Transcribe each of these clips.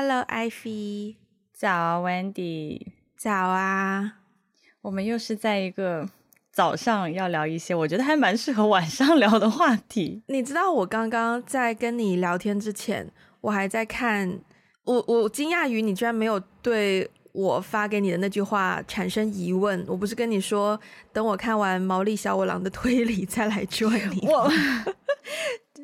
Hello，Ivy。早，Wendy。早啊！我们又是在一个早上要聊一些我觉得还蛮适合晚上聊的话题。你知道我刚刚在跟你聊天之前，我还在看，我我惊讶于你居然没有对我发给你的那句话产生疑问。我不是跟你说，等我看完毛利小五郎的推理再来追你。我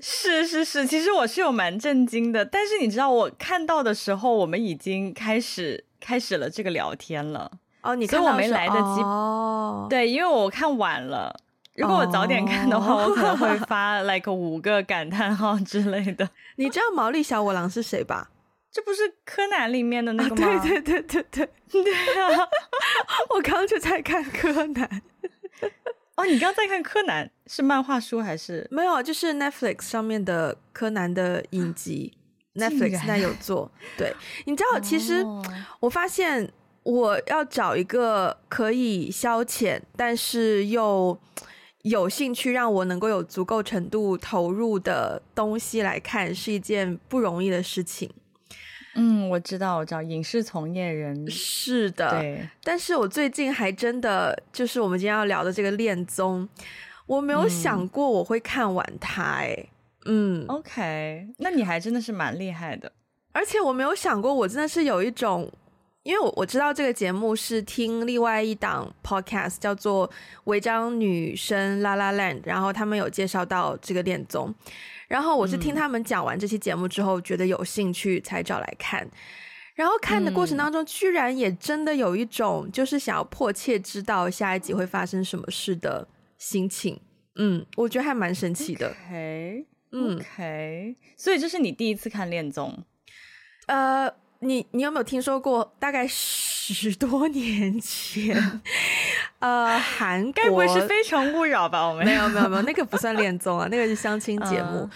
是是是，其实我是有蛮震惊的。但是你知道，我看到的时候，我们已经开始开始了这个聊天了。哦，你看到所以我没来得及。哦，对，因为我看晚了。如果我早点看的话，哦、我可能会 发 like 五个感叹号之类的。你知道毛利小五郎是谁吧？这不是柯南里面的那个吗？啊、对对对对对 对啊！我刚刚就在看柯南。哦，你刚刚在看柯南是漫画书还是？没有，就是 Netflix 上面的柯南的影集，Netflix 现在有做。对，你知道，其实我发现我要找一个可以消遣，但是又有兴趣让我能够有足够程度投入的东西来看，是一件不容易的事情。嗯，我知道，我知道，影视从业人是的，对。但是我最近还真的就是我们今天要聊的这个恋综，我没有想过我会看完它，哎，嗯，OK，那你还真的是蛮厉害的。而且我没有想过，我真的是有一种，因为我我知道这个节目是听另外一档 podcast 叫做《违章女生 La La Land》，然后他们有介绍到这个恋综。然后我是听他们讲完这期节目之后，觉得有兴趣才找来看。然后看的过程当中，居然也真的有一种就是想要迫切知道下一集会发生什么事的心情。嗯，我觉得还蛮神奇的。OK，嗯，OK。所以这是你第一次看恋综？呃，你你有没有听说过？大概十多年前。呃，韩国该不会是《非诚勿扰》吧？我们没有没有没有，那个不算恋综啊，那个是相亲节目。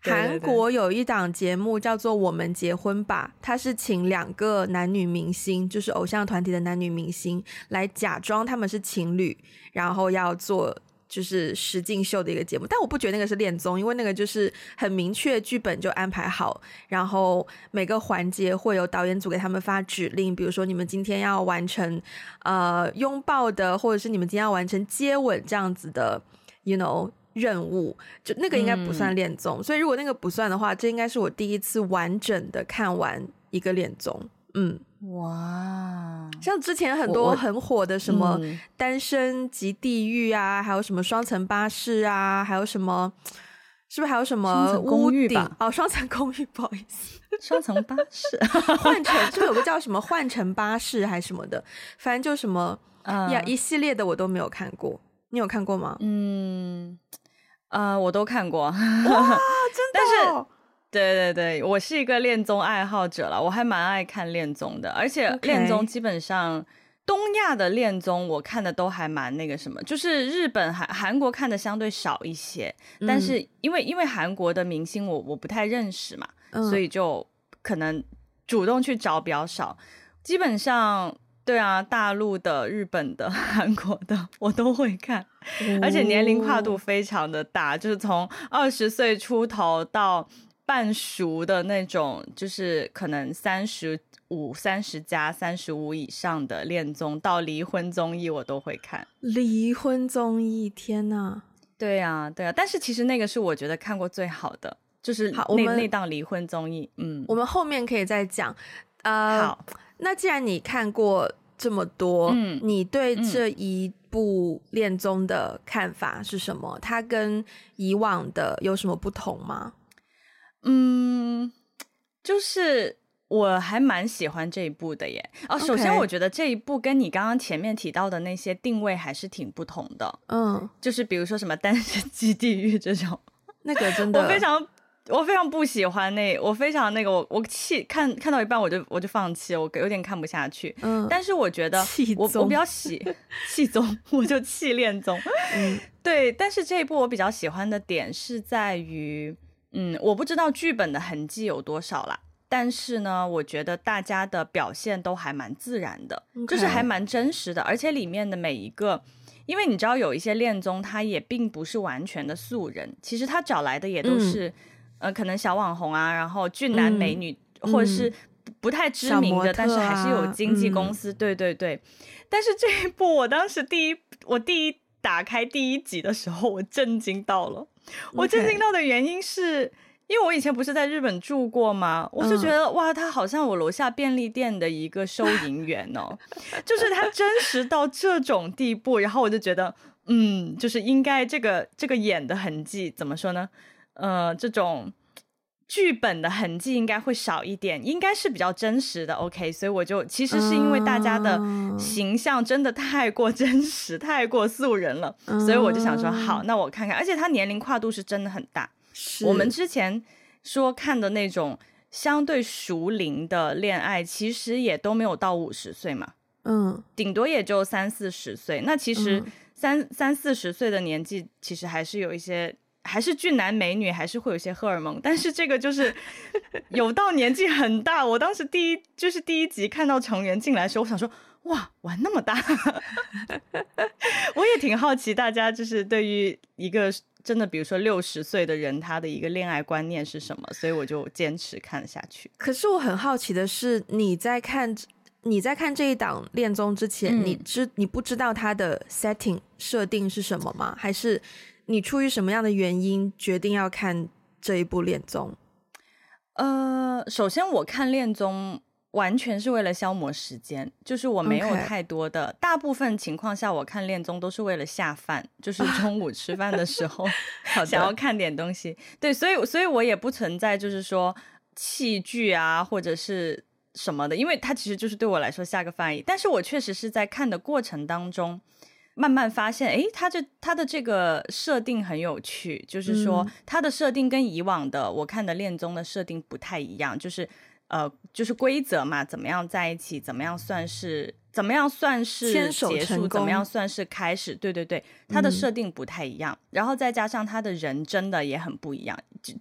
韩、呃、国有一档节目叫做《我们结婚吧》，它是请两个男女明星，就是偶像团体的男女明星，来假装他们是情侣，然后要做。就是实境秀的一个节目，但我不觉得那个是恋综，因为那个就是很明确剧本就安排好，然后每个环节会有导演组给他们发指令，比如说你们今天要完成呃拥抱的，或者是你们今天要完成接吻这样子的，you know 任务，就那个应该不算恋综，嗯，所以如果那个不算的话，这应该是我第一次完整的看完一个恋综，嗯。哇，像之前很多很火的什么《单身即地狱》啊，还有什么《双层巴士》啊，还有什么，是不是还有什么屋顶？哦，双层公寓，不好意思，双层巴士，换乘就有个叫什么换乘巴士还是什么的，反正就什么呀一系列的我都没有看过，你有看过吗？嗯，呃，我都看过，哇，真的，哦。对对对，我是一个恋综爱好者了，我还蛮爱看恋综的，而且恋综基本上.东亚的恋综我看的都还蛮那个什么，就是日本韩韩国看的相对少一些，嗯、但是因为因为韩国的明星我我不太认识嘛、嗯，所以就可能主动去找比较少，基本上对啊，大陆的、日本的、韩国的我都会看，哦、而且年龄跨度非常的大，就是从二十岁出头到。半熟的那种，就是可能三十五、三十加、三十五以上的恋综到离婚综艺，我都会看。离婚综艺，天呐！对啊，对啊。但是其实那个是我觉得看过最好的，就是那那档离婚综艺。嗯，我们后面可以再讲。呃，好。那既然你看过这么多，嗯，你对这一部恋综的看法是什么？它跟以往的有什么不同吗？嗯，就是我还蛮喜欢这一部的耶。哦，首先我觉得这一部跟你刚刚前面提到的那些定位还是挺不同的。嗯，就是比如说什么单身即地狱这种，那个真的我非常我非常不喜欢那，我非常那个我我弃看看到一半我就我就放弃了，我有点看不下去。嗯，但是我觉得我我比较喜气宗，我就气恋宗。嗯，对，但是这一部我比较喜欢的点是在于。嗯，我不知道剧本的痕迹有多少啦，但是呢，我觉得大家的表现都还蛮自然的.就是还蛮真实的，而且里面的每一个，因为你知道有一些恋综，他也并不是完全的素人，其实他找来的也都是，嗯、呃，可能小网红啊，然后俊男美女，嗯、或者是不太知名的，啊、但是还是有经纪公司。嗯、对对对，但是这一部我当时第一，我第一打开第一集的时候，我震惊到了。我震惊到的原因是。因为我以前不是在日本住过吗？我就觉得、嗯、哇，他好像我楼下便利店的一个收银员哦，就是他真实到这种地步，然后我就觉得，嗯，就是应该这个这个演的痕迹怎么说呢？呃，这种剧本的痕迹应该会少一点，应该是比较真实的。OK，所以我就其实是因为大家的形象真的太过真实、太过素人了，所以我就想说，好，那我看看，而且他年龄跨度是真的很大。我们之前说看的那种相对熟龄的恋爱，其实也都没有到五十岁嘛，嗯，顶多也就三四十岁。那其实三、嗯、三四十岁的年纪，其实还是有一些，还是俊男美女，还是会有一些荷尔蒙。但是这个就是 有到年纪很大。我当时第一就是第一集看到成员进来的时候，我想说，哇，玩那么大，我也挺好奇大家就是对于一个。真的，比如说六十岁的人，他的一个恋爱观念是什么？所以我就坚持看下去。可是我很好奇的是，你在看你在看这一档恋综之前，嗯、你知你不知道它的 setting 设定是什么吗？还是你出于什么样的原因决定要看这一部恋综？呃，首先我看恋综。完全是为了消磨时间，就是我没有太多的，Okay. 大部分情况下我看恋综都是为了下饭，就是 中午吃饭的时候 想要看点东西。对，所以所以我也不存在就是说弃剧啊或者是什么的，因为它其实就是对我来说下个饭而已。但是我确实是在看的过程当中，慢慢发现，哎，他这他的这个设定很有趣，就是说他的设定跟以往的我看的恋综的设定不太一样，就是。呃，就是规则嘛，怎么样在一起，怎么样算是，怎么样算是结束，怎么样算是开始，对对对，他的设定不太一样，嗯、然后再加上他的人真的也很不一样，就。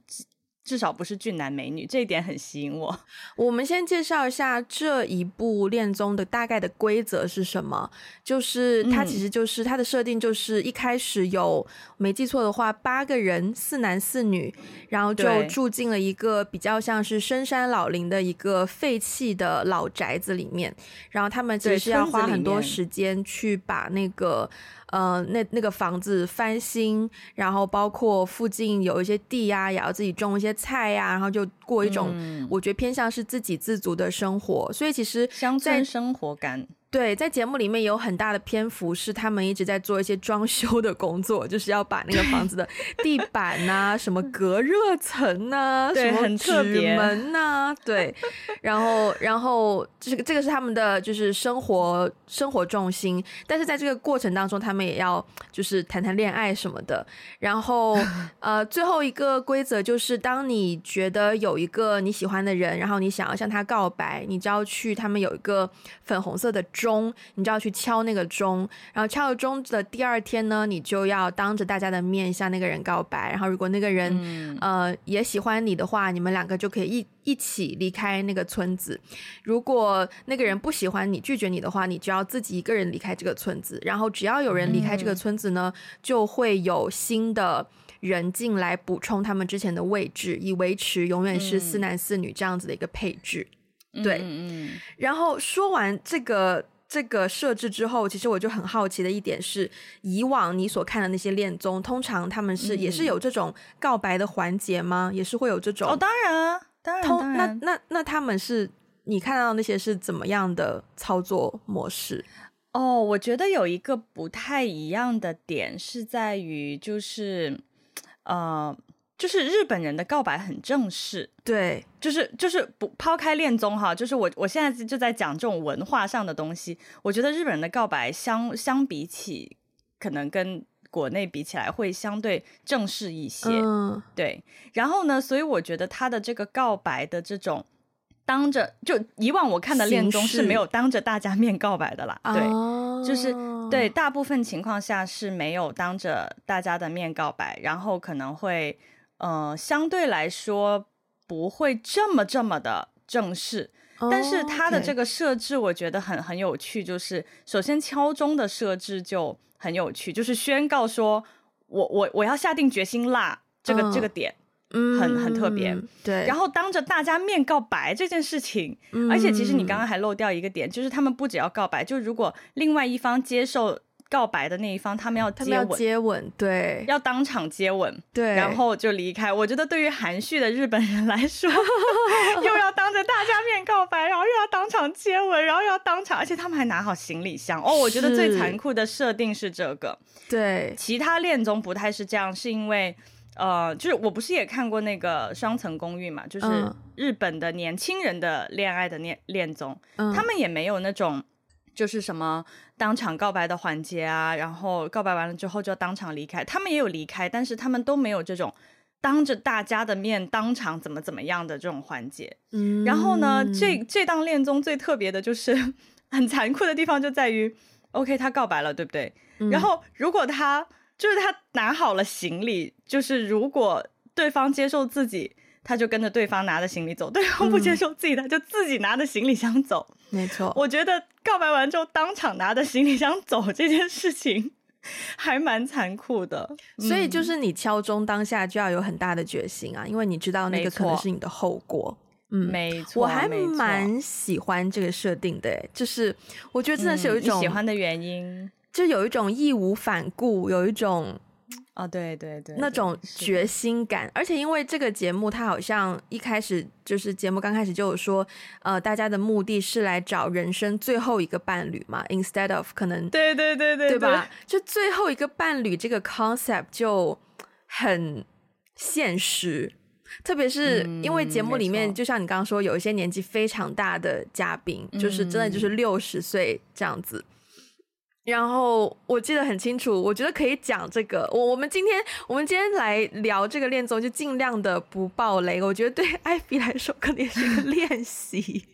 至少不是俊男美女，这一点很吸引我。我们先介绍一下这一部恋综的大概的规则是什么，就是它其实就是、嗯、它的设定就是一开始有没记错的话八个人四男四女，然后就住进了一个比较像是深山老林的一个废弃的老宅子里面，然后他们其实是要花很多时间去把那个。呃，那那个房子翻新，然后包括附近有一些地呀、啊，也要自己种一些菜呀、啊，然后就过一种我觉得偏向是自给自足的生活，嗯、所以其实乡村生活感。对，在节目里面有很大的篇幅是他们一直在做一些装修的工作，就是要把那个房子的地板呐、啊、什么隔热层呐、啊、什么纸门呐、啊，对，然后然后这个这个是他们的就是生活生活重心，但是在这个过程当中，他们也要就是谈谈恋爱什么的。然后 呃，最后一个规则就是，当你觉得有一个你喜欢的人，然后你想要向他告白，你就要去他们有一个粉红色的。钟，你就要去敲那个钟，然后敲了钟的第二天呢，你就要当着大家的面向那个人告白。然后如果那个人、嗯、呃也喜欢你的话，你们两个就可以一一起离开那个村子。如果那个人不喜欢你，拒绝你的话，你就要自己一个人离开这个村子。然后只要有人离开这个村子呢，嗯、就会有新的人进来补充他们之前的位置，以维持永远是四男四女这样子的一个配置。嗯、对，嗯，然后说完这个。这个设置之后，其实我就很好奇的一点是，以往你所看的那些恋综，通常他们是、嗯、也是有这种告白的环节吗？也是会有这种？哦，当然啊，当然，当然。那那那他们是你看到那些是怎么样的操作模式？哦，我觉得有一个不太一样的点是在于，就是呃。就是日本人的告白很正式，对，就是就是不抛开恋综哈，就是我我现在就在讲这种文化上的东西。我觉得日本人的告白相相比起，可能跟国内比起来会相对正式一些，嗯，对。然后呢，所以我觉得他的这个告白的这种当着，就以往我看的恋综是没有当着大家面告白的啦，对，哦，就是对，大部分情况下是没有当着大家的面告白，然后可能会。呃，相对来说不会这么这么的正式，oh, 但是它的这个设置我觉得很很有趣，就是首先敲钟的设置就很有趣，就是宣告说我我我要下定决心啦，这个、oh, 这个点，很很特别。对，然后当着大家面告白这件事情，而且其实你刚刚还漏掉一个点，就是他们不只要告白，就如果另外一方接受。告白的那一方，他们要接吻，他们要接吻，对，要当场接吻，对，然后就离开。我觉得对于含蓄的日本人来说，又要当着大家面告白，然后又要当场接吻，然后又要当场，而且他们还拿好行李箱。哦，我觉得最残酷的设定是这个。对，其他恋综不太是这样，是因为呃，就是我不是也看过那个双层公寓嘛，就是日本的年轻人的恋爱的恋恋综，嗯，他们也没有那种。就是什么当场告白的环节啊，然后告白完了之后就要当场离开。他们也有离开，但是他们都没有这种当着大家的面当场怎么怎么样的这种环节。嗯，然后呢，这这档恋综最特别的就是很残酷的地方就在于，OK，他告白了，对不对？嗯，然后如果他就是他拿好了行李，就是如果对方接受自己。他就跟着对方拿着行李走，对方不接受自己的，嗯、就自己拿着行李箱走。没错，我觉得告白完之后当场拿着行李箱走这件事情还蛮残酷的。所以就是你敲钟当下就要有很大的决心啊，因为你知道那个可能是你的后果。嗯，没错，我还蛮喜欢这个设定的，就是我觉得真的是有一种、嗯、喜欢的原因，就有一种义无反顾，有一种。哦，对对对，那种决心感，而且因为这个节目，它好像一开始就是节目刚开始就有说，呃，大家的目的是来找人生最后一个伴侣嘛，instead of 可能，对对对对，对吧？就最后一个伴侣这个 concept 就很现实，特别是因为节目里面，就像你刚刚说，有一些年纪非常大的嘉宾，就是真的就是六十岁这样子。然后我记得很清楚，我觉得可以讲这个。我我们今天我们今天来聊这个恋综，就尽量的不爆雷。我觉得对艾比来说，肯定是一个 练习。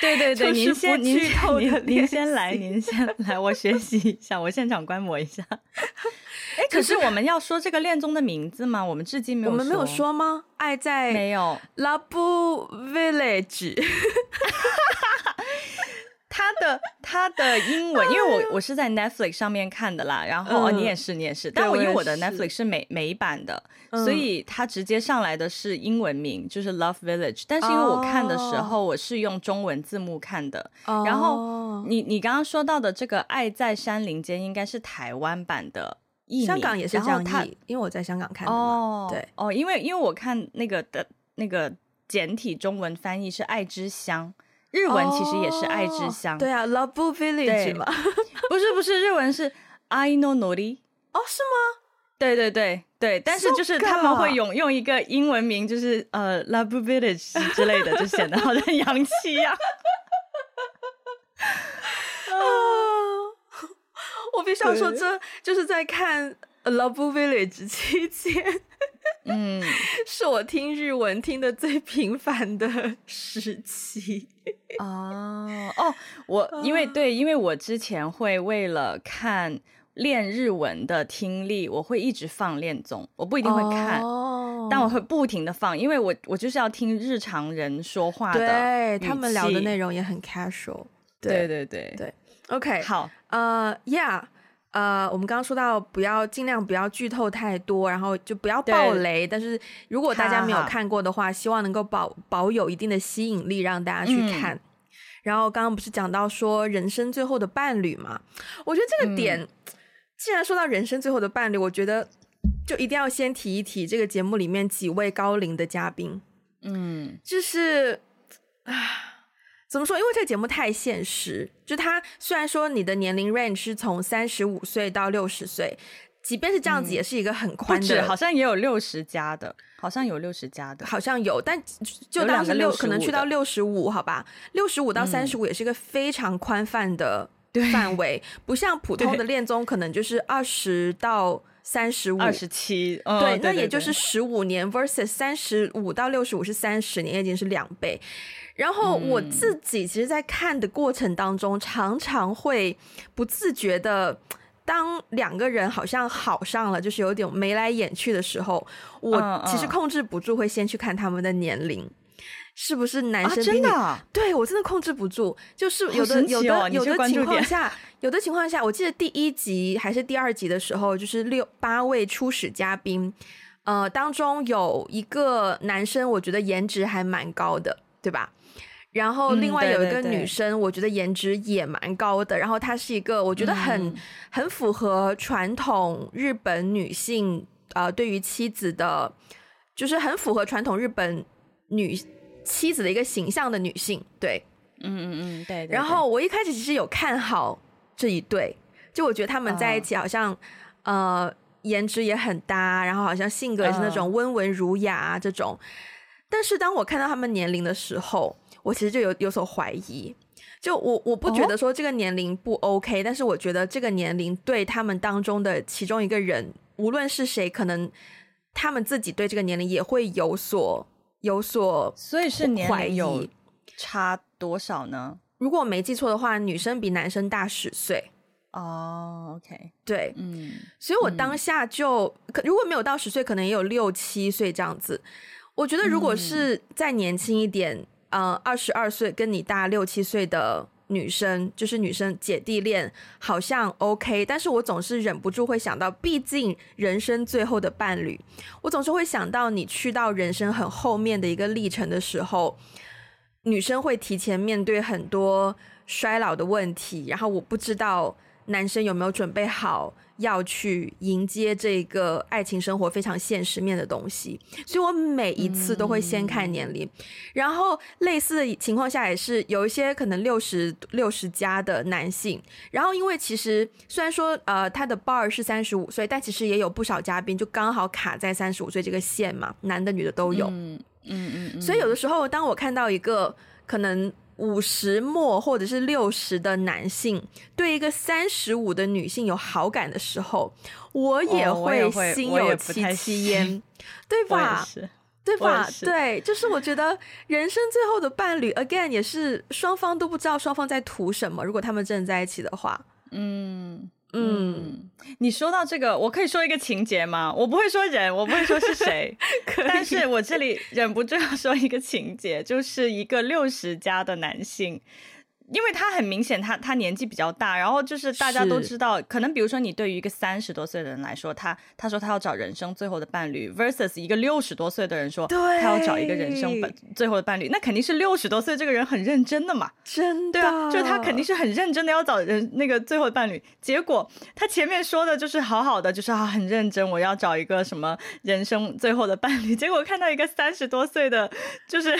对对对，您先您您您先来，您先来，我学习一下，我现场观摩一下。哎，可是我们要说这个恋综的名字吗？我们至今没有，我们没有说吗？爱在没有 Love Village。他的他的英文，因为我我是在 Netflix 上面看的啦，然后、嗯、哦，你也是你也是，但我因为我的 Netflix 是美美版的，所以他直接上来的是英文名，就是 Love Village。但是因为我看的时候我是用中文字幕看的，哦、然后你你刚刚说到的这个《爱在山林间》应该是台湾版的香港也是这样译，因为我在香港看的哦，对。哦，因为因为我看那个的那个简体中文翻译是《爱之乡》。日文其实也是爱之乡，对啊，Love Village 嘛，不是不是，日文是 I no nori，哦，是吗？对对对对，但是就是他们会用用一个英文名，就是呃 Love Village 之类的，就显得好像洋气呀。啊 我必须要说，这就是在看 Love Village 期间。嗯，是我听日文听的最频繁的时期。哦哦，我因为对，因为我之前会为了看练日文的听力，我会一直放练综，我不一定会看，哦、但我会不停的放，因为我我就是要听日常人说话的，对，他们聊的内容也很 casual，对对对对，OK，好，呃、uh,，Yeah。呃，我们刚刚说到不要尽量不要剧透太多，然后就不要爆雷。但是如果大家没有看过的话，希望能够保保有一定的吸引力，让大家去看。嗯、然后刚刚不是讲到说人生最后的伴侣嘛？我觉得这个点，嗯、既然说到人生最后的伴侣，我觉得就一定要先提一提这个节目里面几位高龄的嘉宾。嗯，就是啊。怎么说？因为这个节目太现实，就它虽然说你的年龄 range 是从三十五岁到六十岁，即便是这样子，也是一个很宽的。嗯、好像也有六十加的，好像有六十加的，好像有，但就当是六，可能去到六十五，好吧？六十五到三十五也是一个非常宽泛的范围，嗯、不像普通的恋综，可能就是二十到三十五、二十七，对，那也就是十五年 versus 三十五到六十五是三十年，已经是两倍。然后我自己其实，在看的过程当中，嗯、常常会不自觉的，当两个人好像好上了，就是有点眉来眼去的时候，我其实控制不住，会先去看他们的年龄，是不是男生比女？啊、对，我真的控制不住，就是有的、哦、有的有的情况下，有的情况下，我记得第一集还是第二集的时候，就是六八位初始嘉宾。呃，当中有一个男生，我觉得颜值还蛮高的，对吧？然后另外有一个女生，我觉得颜值也蛮高的。然后她是一个我觉得很、嗯、很符合传统日本女性呃对于妻子的，就是很符合传统日本女妻子的一个形象的女性。对，嗯嗯嗯，对，对，对。然后我一开始其实有看好这一对，就我觉得他们在一起好像、哦、呃颜值也很搭，然后好像性格也是那种温文儒雅、啊、这种。但是当我看到他们年龄的时候，我其实就有有所怀疑，就我我不觉得说这个年龄不 OK，哦，但是我觉得这个年龄对他们当中的其中一个人，无论是谁，可能他们自己对这个年龄也会有所有所，所以是年龄有差多少呢？如果我没记错的话，女生比男生大十岁。哦，OK，对，嗯，所以我当下就，可如果没有到十岁，可能也有六七岁这样子。我觉得如果是再年轻一点。嗯呃，二十二岁跟你大六七岁的女生，就是女生姐弟恋，好像 OK，但是我总是忍不住会想到，毕竟人生最后的伴侣，我总是会想到你去到人生很后面的一个历程的时候，女生会提前面对很多衰老的问题，然后我不知道男生有没有准备好。要去迎接这个爱情生活非常现实面的东西，所以我每一次都会先看年龄，嗯、然后类似的情况下也是有一些可能六十六十加的男性，然后因为其实虽然说呃他的 bar 是三十五岁，但其实也有不少嘉宾就刚好卡在三十五岁这个线嘛，男的女的都有，嗯嗯嗯，所以有的时候当我看到一个可能。五十末或者是六十的男性对一个三十五的女性有好感的时候，我也会心有戚戚焉，对吧？对吧？对，就是我觉得人生最后的伴侣，again 也是双方都不知道双方在图什么。如果他们真的在一起的话，嗯。嗯，你说到这个，我可以说一个情节吗？我不会说人，我不会说是谁 但是我这里忍不住要说一个情节，就是一个六十加的男性。因为他很明显他，他他年纪比较大，然后就是大家都知道，可能比如说你对于一个三十多岁的人来说，他他说他要找人生最后的伴侣，versus 一个六十多岁的人说他要找一个人生本最后的伴侣，那肯定是六十多岁这个人很认真的嘛，真的，对啊，就是他肯定是很认真的要找人那个最后的伴侣，结果他前面说的就是好好的，就是啊很认真，我要找一个什么人生最后的伴侣，结果看到一个三十多岁的，就是。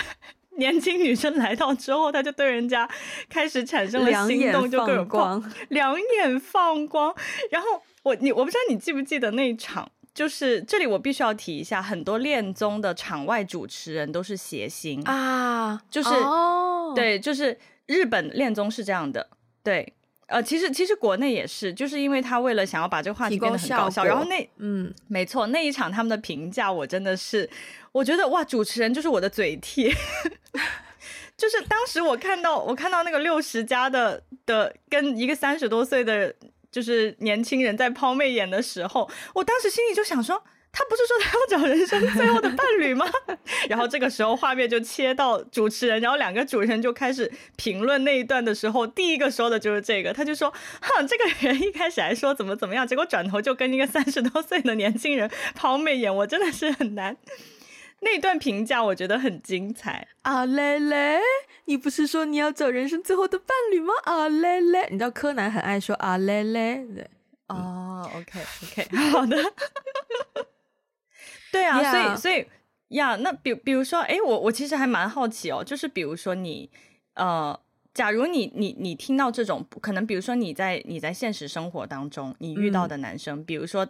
年轻女生来到之后，她就对人家开始产生了心动，就各种光，两眼放光。然后我你我不知道你记不记得那一场，就是这里我必须要提一下，很多恋综的场外主持人都是谐星啊，就是、哦、对，就是日本恋综是这样的，对。呃，其实其实国内也是，就是因为他为了想要把这个话题变得很搞笑，然后那嗯，没错，那一场他们的评价我真的是，我觉得哇，主持人就是我的嘴替，就是当时我看到我看到那个六十加的的跟一个三十多岁的就是年轻人在抛媚眼的时候，我当时心里就想说。他不是说他要找人生最后的伴侣吗？然后这个时候画面就切到主持人，然后两个主持人就开始评论那一段的时候，第一个说的就是这个，他就说：“哈，这个人一开始还说怎么怎么样，结果转头就跟一个三十多岁的年轻人抛媚眼，我真的是很难。”那段评价我觉得很精彩。啊嘞嘞，你不是说你要找人生最后的伴侣吗？啊嘞嘞，你知道柯南很爱说啊嘞嘞，对，哦，OK OK，好的。对啊.所以所以呀，那比比如说，哎，我我其实还蛮好奇哦，就是比如说你，呃，假如你你你听到这种，可能比如说你在你在现实生活当中你遇到的男生，嗯，比如说，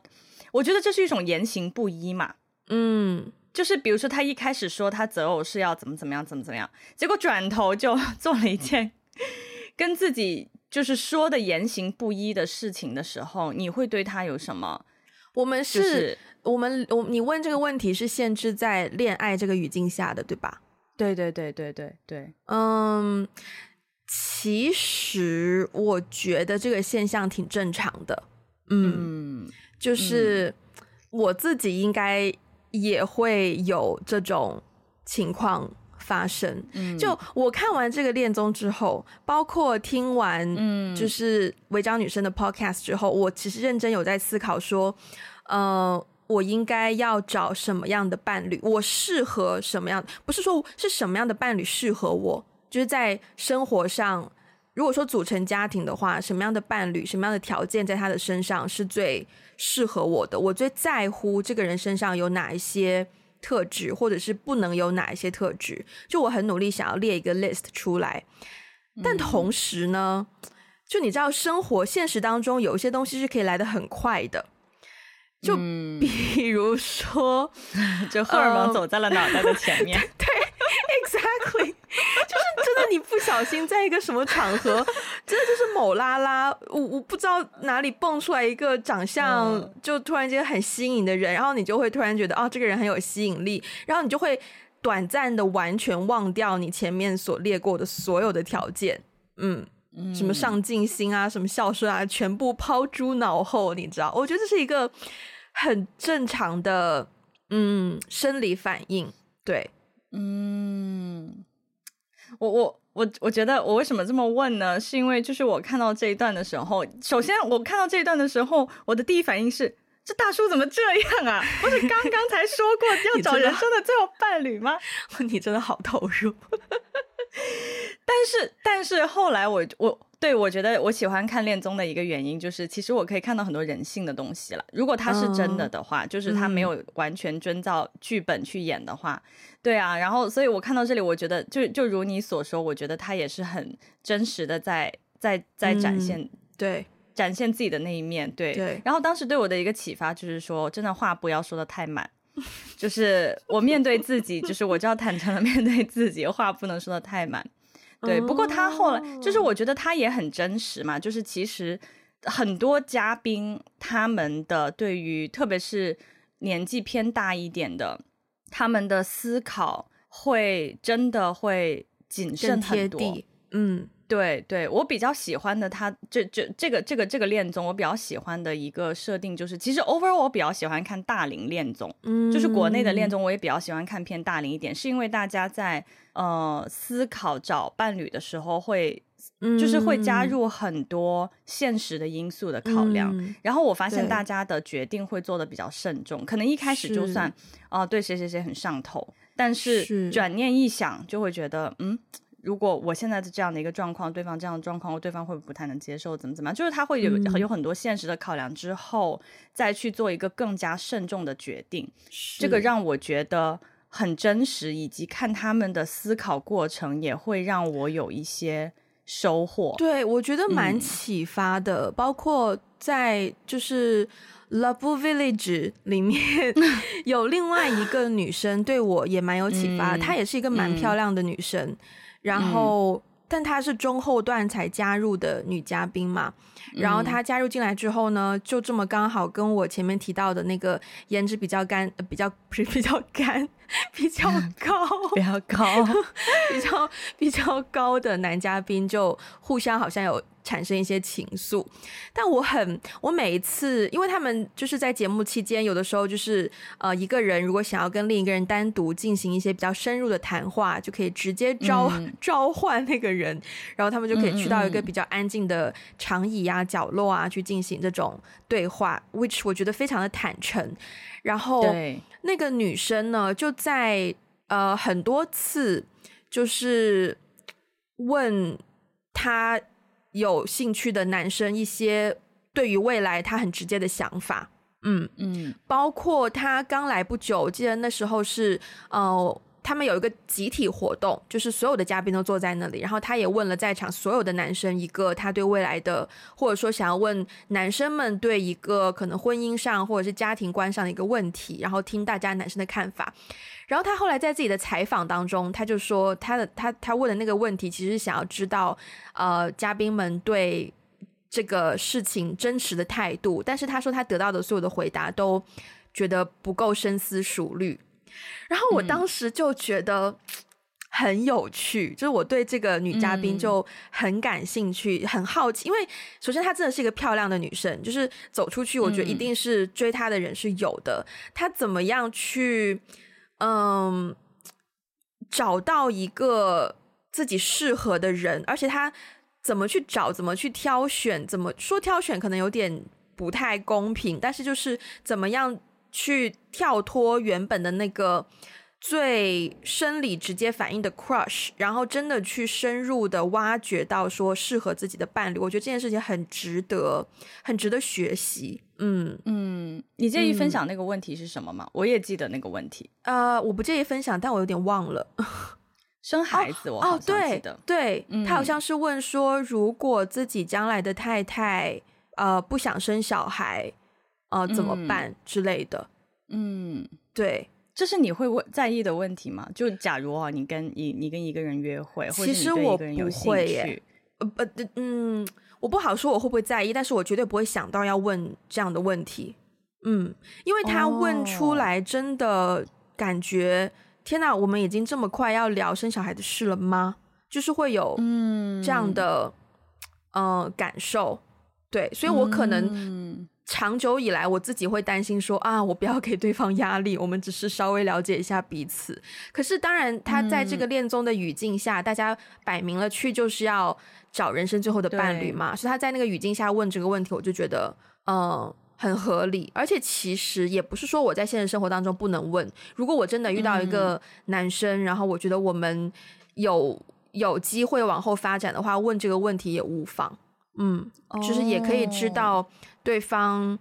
我觉得这是一种言行不一嘛，嗯，就是比如说他一开始说他择偶是要怎么怎么样怎么怎么样，结果转头就 做了一件跟自己就是说的言行不一的事情的时候，你会对他有什么？我们是。就是我们我你问这个问题是限制在恋爱这个语境下的，对吧？对对对对对对。嗯，其实我觉得这个现象挺正常的。嗯，嗯就是我自己应该也会有这种情况发生。嗯，就我看完这个恋综之后，包括听完嗯，就是违章女生的 podcast 之后，我其实认真有在思考说，呃。我应该要找什么样的伴侣？我适合什么样？不是说是什么样的伴侣适合我，就是在生活上，如果说组成家庭的话，什么样的伴侣，什么样的条件在他的身上是最适合我的？我最在乎这个人身上有哪一些特质，或者是不能有哪一些特质？就我很努力想要列一个 list 出来，但同时呢，就你知道，生活现实当中有一些东西是可以来得很快的。就比如说，嗯、就荷尔蒙走在了脑袋的前面。对，exactly，就是真的，你不小心在一个什么场合，真的就是某拉拉，我我不知道哪里蹦出来一个长相就突然间很吸引的人，然后你就会突然觉得哦，这个人很有吸引力，然后你就会短暂的完全忘掉你前面所列过的所有的条件，嗯，什么上进心啊，什么孝顺啊，全部抛诸脑后，你知道？我觉得这是一个。很正常的，嗯，生理反应，对，嗯，我我我我觉得我为什么这么问呢？是因为就是我看到这一段的时候，首先我看到这一段的时候，我的第一反应是，这大叔怎么这样啊？不是刚刚才说过 要找人生的最后伴侣吗？你真的，你真的好投入，但是但是后来我我。对，我觉得我喜欢看恋综的一个原因就是，其实我可以看到很多人性的东西了。如果他是真的的话，嗯、就是他没有完全遵照剧本去演的话，嗯、对啊。然后，所以我看到这里，我觉得就就如你所说，我觉得他也是很真实的在在在展现、嗯，对，展现自己的那一面，对。对。然后当时对我的一个启发就是说，真的话不要说的太满，就是我面对自己，就是我就要坦诚的面对自己，话不能说的太满。对，不过他后来就是，我觉得他也很真实嘛。就是其实很多嘉宾他们的对于，特别是年纪偏大一点的，他们的思考会真的会谨慎很多。嗯。对对，我比较喜欢的他这这这个这个这个恋综，我比较喜欢的一个设定就是，其实 overall 我比较喜欢看大龄恋综，嗯，就是国内的恋综我也比较喜欢看偏大龄一点，是因为大家在呃思考找伴侣的时候会，就是会加入很多现实的因素的考量，嗯、然后我发现大家的决定会做的比较慎重，可能一开始就算啊、呃、对谁谁谁很上头，但是。转念一想就会觉得嗯。如果我现在的这样的一个状况，对方这样的状况，我对方会不会不太能接受？怎么怎么样？就是他会有、嗯、有很多现实的考量之后，再去做一个更加慎重的决定。这个让我觉得很真实，以及看他们的思考过程，也会让我有一些收获。对，我觉得蛮启发的。嗯、包括在就是《Love Village》里面 有另外一个女生，对我也蛮有启发。嗯、她也是一个蛮漂亮的女生。嗯然后，嗯、但她是中后段才加入的女嘉宾嘛。然后她加入进来之后呢，就这么刚好跟我前面提到的那个颜值比较干、呃、比较不是比较干、比较 高、比较高、比较比较高的男嘉宾就互相好像有。产生一些情愫，但我很，我每一次，因为他们就是在节目期间，有的时候就是呃，一个人如果想要跟另一个人单独进行一些比较深入的谈话，就可以直接召、嗯、召唤那个人，然后他们就可以去到一个比较安静的长椅啊、角落啊去进行这种对话，which 我觉得非常的坦诚。然后那个女生呢，就在呃很多次就是问他。有兴趣的男生一些对于未来他很直接的想法，嗯嗯，包括他刚来不久，我记得那时候是呃，他们有一个集体活动，就是所有的嘉宾都坐在那里，然后他也问了在场所有的男生一个他对未来的，或者说想要问男生们对一个可能婚姻上或者是家庭观上的一个问题，然后听大家男生的看法。然后他后来在自己的采访当中，他就说他的他他问的那个问题，其实想要知道，呃，嘉宾们对这个事情真实的态度。但是他说他得到的所有的回答都觉得不够深思熟虑。然后我当时就觉得很有趣，嗯、就是我对这个女嘉宾就很感兴趣，嗯、很好奇。因为首先她真的是一个漂亮的女生，就是走出去，我觉得一定是追她的人是有的。她怎么样去？嗯，找到一个自己适合的人，而且她怎么去找，怎么去挑选，怎么说挑选可能有点不太公平，但是就是怎么样去跳脱原本的那个最生理直接反应的 crush，然后真的去深入的挖掘到说适合自己的伴侣，我觉得这件事情很值得，很值得学习。嗯嗯，你介意分享那个问题是什么吗？嗯、我也记得那个问题。呃，我不介意分享，但我有点忘了。生孩子，哦、对，对、嗯、他好像是问说，如果自己将来的太太呃不想生小孩，呃怎么办、嗯、之类的。嗯，对，这是你会问在意的问题吗？就假如啊，你跟你你跟一个人约会，其实我不会耶。呃呃嗯，我不好说我会不会在意，但是我绝对不会想到要问这样的问题。嗯，因为他问出来真的感觉，哦、天哪，我们已经这么快要聊生小孩的事了吗？就是会有嗯这样的嗯、呃、感受。对，所以我可能。嗯长久以来，我自己会担心说啊，我不要给对方压力，我们只是稍微了解一下彼此。可是，当然，他在这个恋综的语境下，嗯、大家摆明了去就是要找人生最后的伴侣嘛，所以他在那个语境下问这个问题，我就觉得嗯很合理。而且，其实也不是说我在现实生活当中不能问。如果我真的遇到一个男生，嗯、然后我觉得我们有有机会往后发展的话，问这个问题也无妨。嗯，就是也可以知道对方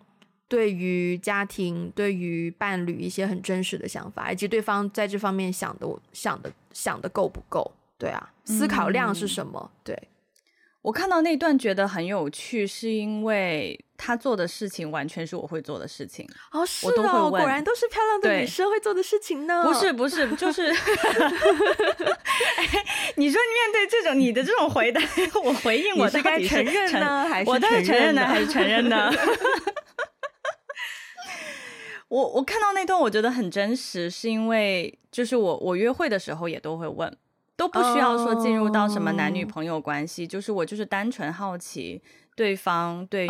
对于家庭、对于伴侣一些很真实的想法，以及对方在这方面想的、想的、想的够不够？对啊，思考量是什么？嗯、对。我看到那段觉得很有趣，是因为他做的事情完全是我会做的事情哦，是哦，果然都是漂亮的女生会做的事情呢。不是不是，就是，哎，你说你面对这种你的这种回答，我回应我是该承认呢，还是我当然承认呢，还是承认呢？我我看到那段我觉得很真实，是因为就是我我约会的时候也都会问。都不需要说进入到什么男女朋友关系，oh. 就是我就是单纯好奇对方对于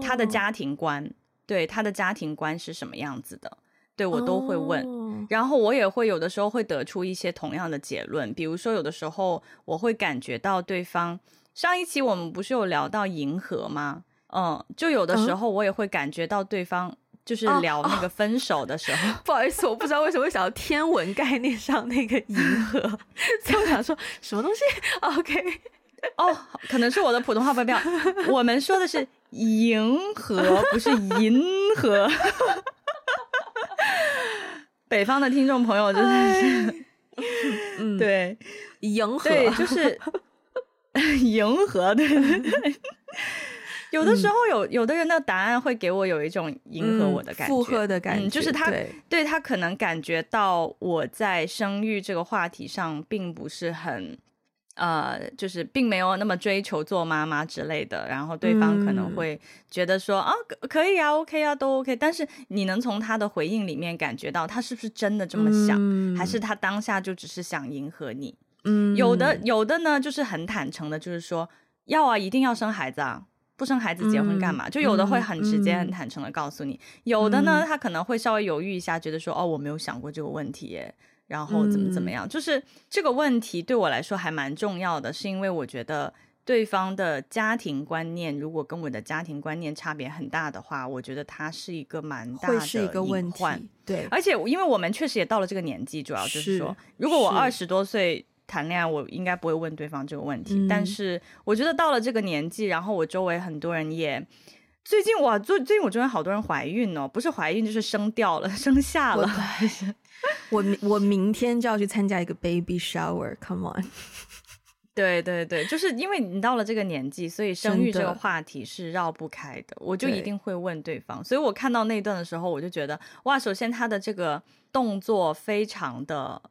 他的家庭观，oh. 对他的家庭观是什么样子的，对我都会问，oh. 然后我也会有的时候会得出一些同样的结论，比如说有的时候我会感觉到对方，上一期我们不是有聊到银河吗？嗯，就有的时候我也会感觉到对方。就是聊那个分手的时候，oh, oh. 不好意思，我不知道为什么会想到天文概念上那个银河，所以我想说什么东西？OK，哦，oh, 可能是我的普通话不标。我们说的是银河，不是银河。北方的听众朋友真的是，嗯，对，银河，对，就是银河，对对对。有的时候有，有有的人的答案会给我有一种迎合我的感觉，附和的感觉，嗯，就是他对，对他可能感觉到我在生育这个话题上并不是很，呃，就是并没有那么追求做妈妈之类的，然后对方可能会觉得说、嗯、啊，可以啊，OK 啊，都 OK，但是你能从他的回应里面感觉到他是不是真的这么想，嗯、还是他当下就只是想迎合你？嗯，有的有的呢，就是很坦诚的，就是说要啊，一定要生孩子啊。不生孩子结婚干嘛？嗯、就有的会很直接、很坦诚的告诉你，嗯、有的呢，他可能会稍微犹豫一下，觉得说，哦，我没有想过这个问题耶，然后怎么怎么样。嗯、就是这个问题对我来说还蛮重要的，是因为我觉得对方的家庭观念如果跟我的家庭观念差别很大的话，我觉得他是一个蛮大的会是一个问题。对，而且因为我们确实也到了这个年纪，主要就是说，是如果我二十多岁。谈恋爱，我应该不会问对方这个问题。嗯、但是我觉得到了这个年纪，然后我周围很多人也最近哇，最最近我周围好多人怀孕哦，不是怀孕就是生掉了，生下了。我我，我明天就要去参加一个 baby shower，come on。对对对，就是因为你到了这个年纪，所以生育这个话题是绕不开的，的我就一定会问对方。对所以我看到那段的时候，我就觉得哇，首先他的这个动作非常的。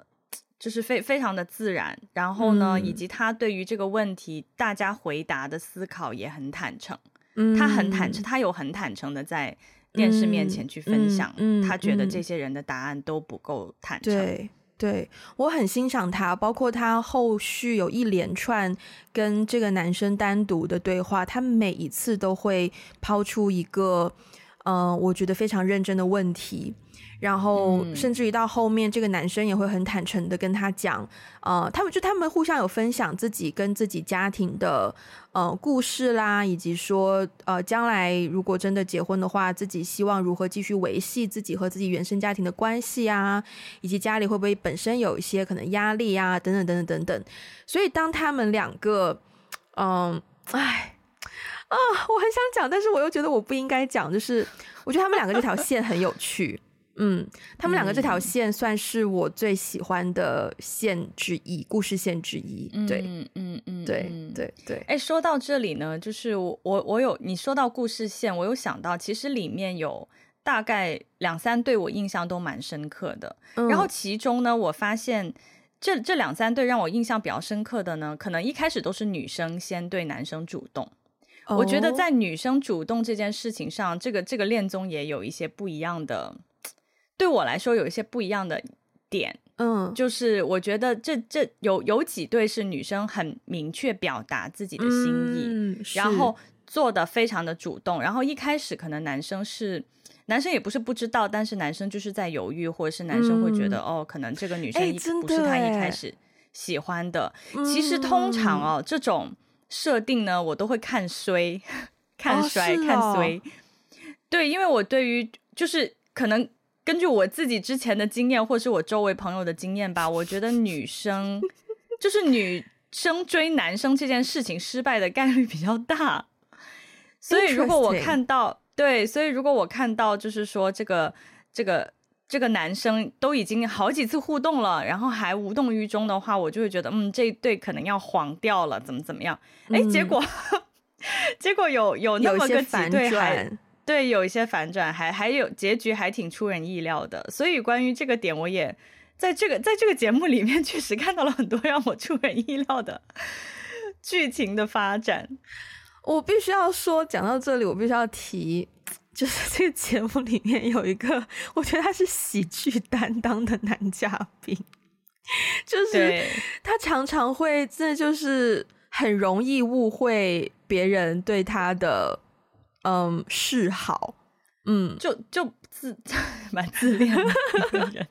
就是非非常的自然，然后呢，嗯、以及他对于这个问题大家回答的思考也很坦诚，嗯、他很坦诚，他有很坦诚的在电视面前去分享，嗯他觉得这些人的答案都不够坦诚。对，对我很欣赏他，包括他后续有一连串跟这个男生单独的对话，他每一次都会抛出一个。嗯、呃，我觉得非常认真的问题。然后，甚至于到后面，这个男生也会很坦诚的跟他讲，呃，他们就他们互相有分享自己跟自己家庭的呃故事啦，以及说，呃，将来如果真的结婚的话，自己希望如何继续维系自己和自己原生家庭的关系啊，以及家里会不会本身有一些可能压力啊，等等等等等等。所以，当他们两个，嗯，哎，啊，我很想讲，但是我又觉得我不应该讲，就是我觉得他们两个这条线很有趣。嗯，他们两个这条线算是我最喜欢的线之一，嗯、故事线之一。对，嗯嗯嗯，对对对。哎、欸，说到这里呢，就是我我我有你说到故事线，我有想到，其实里面有大概两三对我印象都蛮深刻的。嗯、然后其中呢，我发现这这两三对让我印象比较深刻的呢，可能一开始都是女生先对男生主动。哦、我觉得在女生主动这件事情上，这个这个恋综也有一些不一样的。对我来说有一些不一样的点，嗯，就是我觉得这这有有几对是女生很明确表达自己的心意，嗯、然后做的非常的主动，然后一开始可能男生是男生也不是不知道，但是男生就是在犹豫，或者是男生会觉得、嗯、哦，可能这个女生一不是他一开始喜欢的。其实通常哦，这种设定呢，我都会看衰，看衰，哦哦、看衰。对，因为我对于就是可能。根据我自己之前的经验，或是我周围朋友的经验吧，我觉得女生就是女生追男生这件事情失败的概率比较大。所以如果我看到，对，所以如果我看到就是说这个这个这个男生都已经好几次互动了，然后还无动于衷的话，我就会觉得嗯，这一对可能要黄掉了，怎么怎么样？哎，结果结果有有那么个几对还。对，有一些反转，还还有结局还挺出人意料的。所以关于这个点，我也在这个在这个节目里面 确实看到了很多让我出人意料的剧情的发展。我必须要说，讲到这里，我必须要提，就是这个节目里面有一个，我觉得他是喜剧担当的男嘉宾，就是他常常会，这就是很容易误会别人对他的。嗯，示好，嗯，就就自 蛮自恋的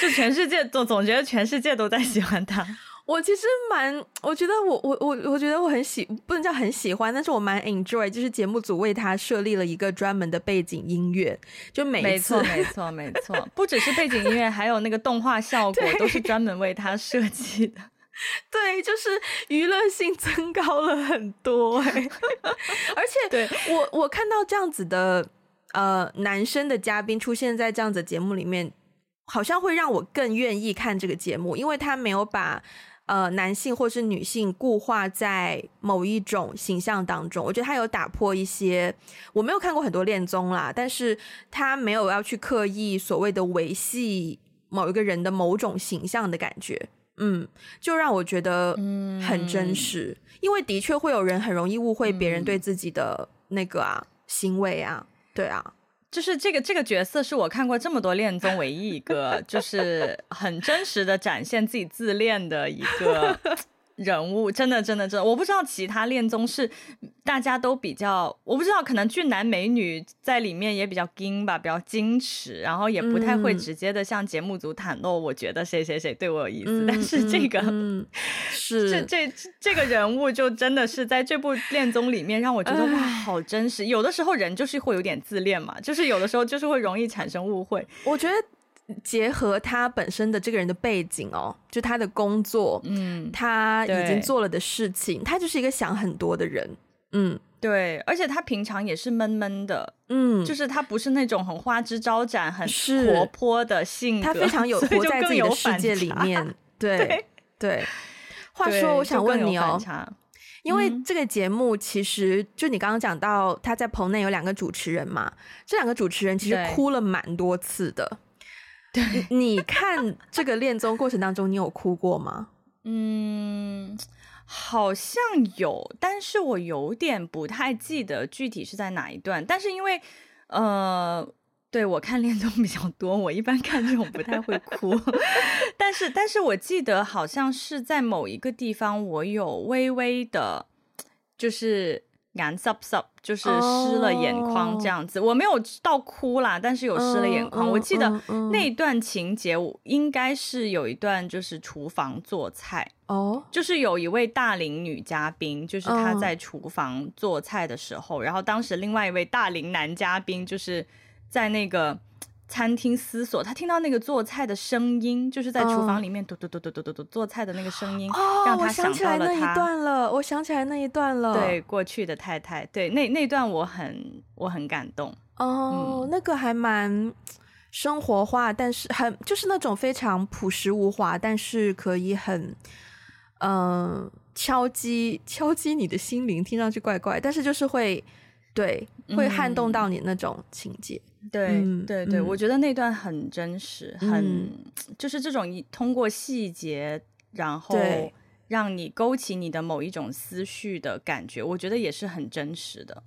就全世界总总觉得全世界都在喜欢他。我其实蛮，我觉得我我我我觉得我很喜，不能叫很喜欢，但是我蛮 enjoy，就是节目组为他设立了一个专门的背景音乐，就没错没错没错，不只是背景音乐，还有那个动画效果都是专门为他设计的。对，就是娱乐性增高了很多哎、欸，而且对我我看到这样子的呃男生的嘉宾出现在这样子的节目里面，好像会让我更愿意看这个节目，因为他没有把呃男性或是女性固化在某一种形象当中。我觉得他有打破一些，我没有看过很多恋综啦，但是他没有要去刻意所谓的维系某一个人的某种形象的感觉。嗯，就让我觉得很真。实，嗯、因为的确会有人很容易误会别人对自己的那个啊、嗯、行为啊，对啊，就是这个这个角色是我看过这么多恋综唯一一个就是很真实的展现自己自恋的一个。人物真的真的真的，我不知道其他恋综是大家都比较，我不知道可能俊男美女在里面也比较矜吧，比较矜持，然后也不太会直接的向节目组袒露，我觉得谁谁谁对我有意思。嗯、但是这个、嗯、是这这这个人物就真的是在这部恋综里面让我觉得哇，好真实。有的时候人就是会有点自恋嘛，就是有的时候就是会容易产生误会。我觉得。结合他本身的这个人的背景哦，就他的工作，嗯，他已经做了的事情，他就是一个想很多的人，嗯，对，而且他平常也是闷闷的，嗯，就是他不是那种很花枝招展、很活泼的性格，他非常有活在自己的世界里面，对对，对。话说，我想问你哦，因为这个节目其实就你刚刚讲到他在棚内有两个主持人嘛，这两个主持人其实哭了蛮多次的。对，你看这个恋综过程当中，你有哭过吗？嗯，好像有，但是我有点不太记得具体是在哪一段。但是因为，呃，对，我看恋综比较多，我一般看这种不太会哭。但是，但是我记得好像是在某一个地方，我有微微的，就是眼湿湿，就是湿了眼眶这样子。Oh. 我没有到哭啦，但是有湿了眼眶。Uh, uh, uh, uh. 我记得那一段情节，应该是有一段就是厨房做菜哦，oh. 就是有一位大龄女嘉宾，就是她在厨房做菜的时候，oh. 然后当时另外一位大龄男嘉宾就是在那个。餐厅思索，他听到那个做菜的声音，就是在厨房里面嘟嘟嘟嘟嘟嘟嘟做菜的那个声音，哦，让他想到了他。我想起来那一段了，我想起来那一段了。对，过去的太太，对，那那段我很我很感动。哦，嗯、那个还蛮生活化，但是很就是那种非常朴实无华，但是可以很嗯、呃、敲击敲击你的心灵，听上去怪怪，但是就是会对会撼动到你那种情节。嗯对、嗯、对对，我觉得那段很真实，嗯、很 就是这种通过细节，然后让你勾起你的某一种思绪的感觉，我觉得也是很真实的。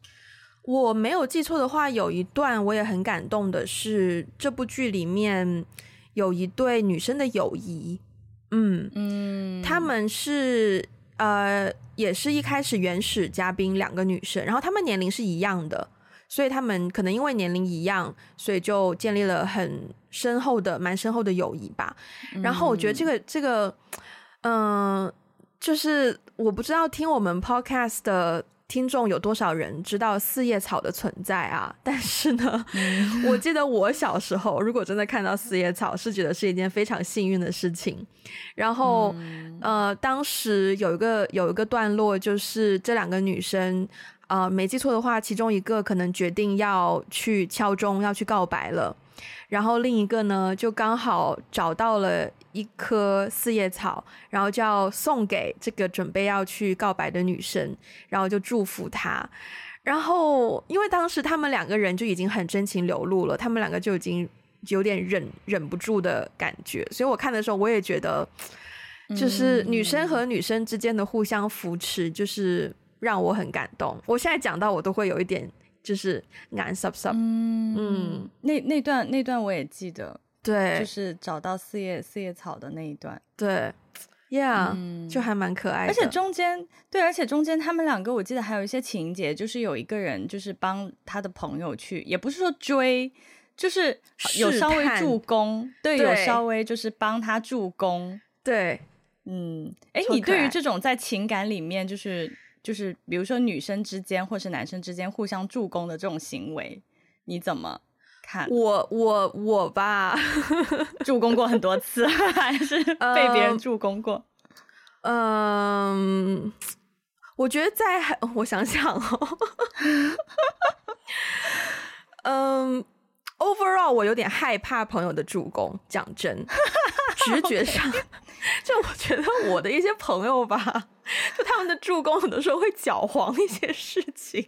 我没有记错的话，有一段我也很感动的是，这部剧里面有一对女生的友谊，嗯嗯，他们是呃，也是一开始原始嘉宾两个女生，然后她们年龄是一样的。所以她们可能因为年龄一样，所以就建立了很深厚的、蛮深厚的友谊吧。然后我觉得这个、这个，嗯、呃，就是我不知道听我们 podcast 的听众有多少人知道四叶草的存在啊？但是呢，我记得我小时候如果真的看到四叶草，是觉得是一件非常幸运的事情。然后，呃，当时有一个有一个段落，就是这两个女生。呃，没记错的话，其中一个可能决定要去敲钟，要去告白了，然后另一个呢，就刚好找到了一棵四叶草，然后就要送给这个准备要去告白的女生，然后就祝福她。然后，因为当时他们两个人就已经很真情流露了，他们两个就已经有点忍忍不住的感觉，所以我看的时候，我也觉得，就是女生和女生之间的互相扶持，就是。让我很感动。我现在讲到我都会有一点就是眼湿湿。嗯嗯，那那段那段我也记得，对，就是找到四叶四叶草的那一段，对，Yeah，、嗯、就还蛮可爱的。而且中间对，而且中间他们两个我记得还有一些情节，就是有一个人就是帮他的朋友去，也不是说追，就是有稍微助攻，对，对，有稍微就是帮他助攻，对，嗯，哎，你对于这种在情感里面就是。就是比如说女生之间或是男生之间互相助攻的这种行为，你怎么看？我我我吧，助攻过很多次，还是被别人助攻过？嗯，嗯，我觉得在 我想想哦，嗯，overall 我有点害怕朋友的助攻，讲真，直觉上，就我觉得我的一些朋友吧。就他们的助攻，很多时候会搅黄一些事情，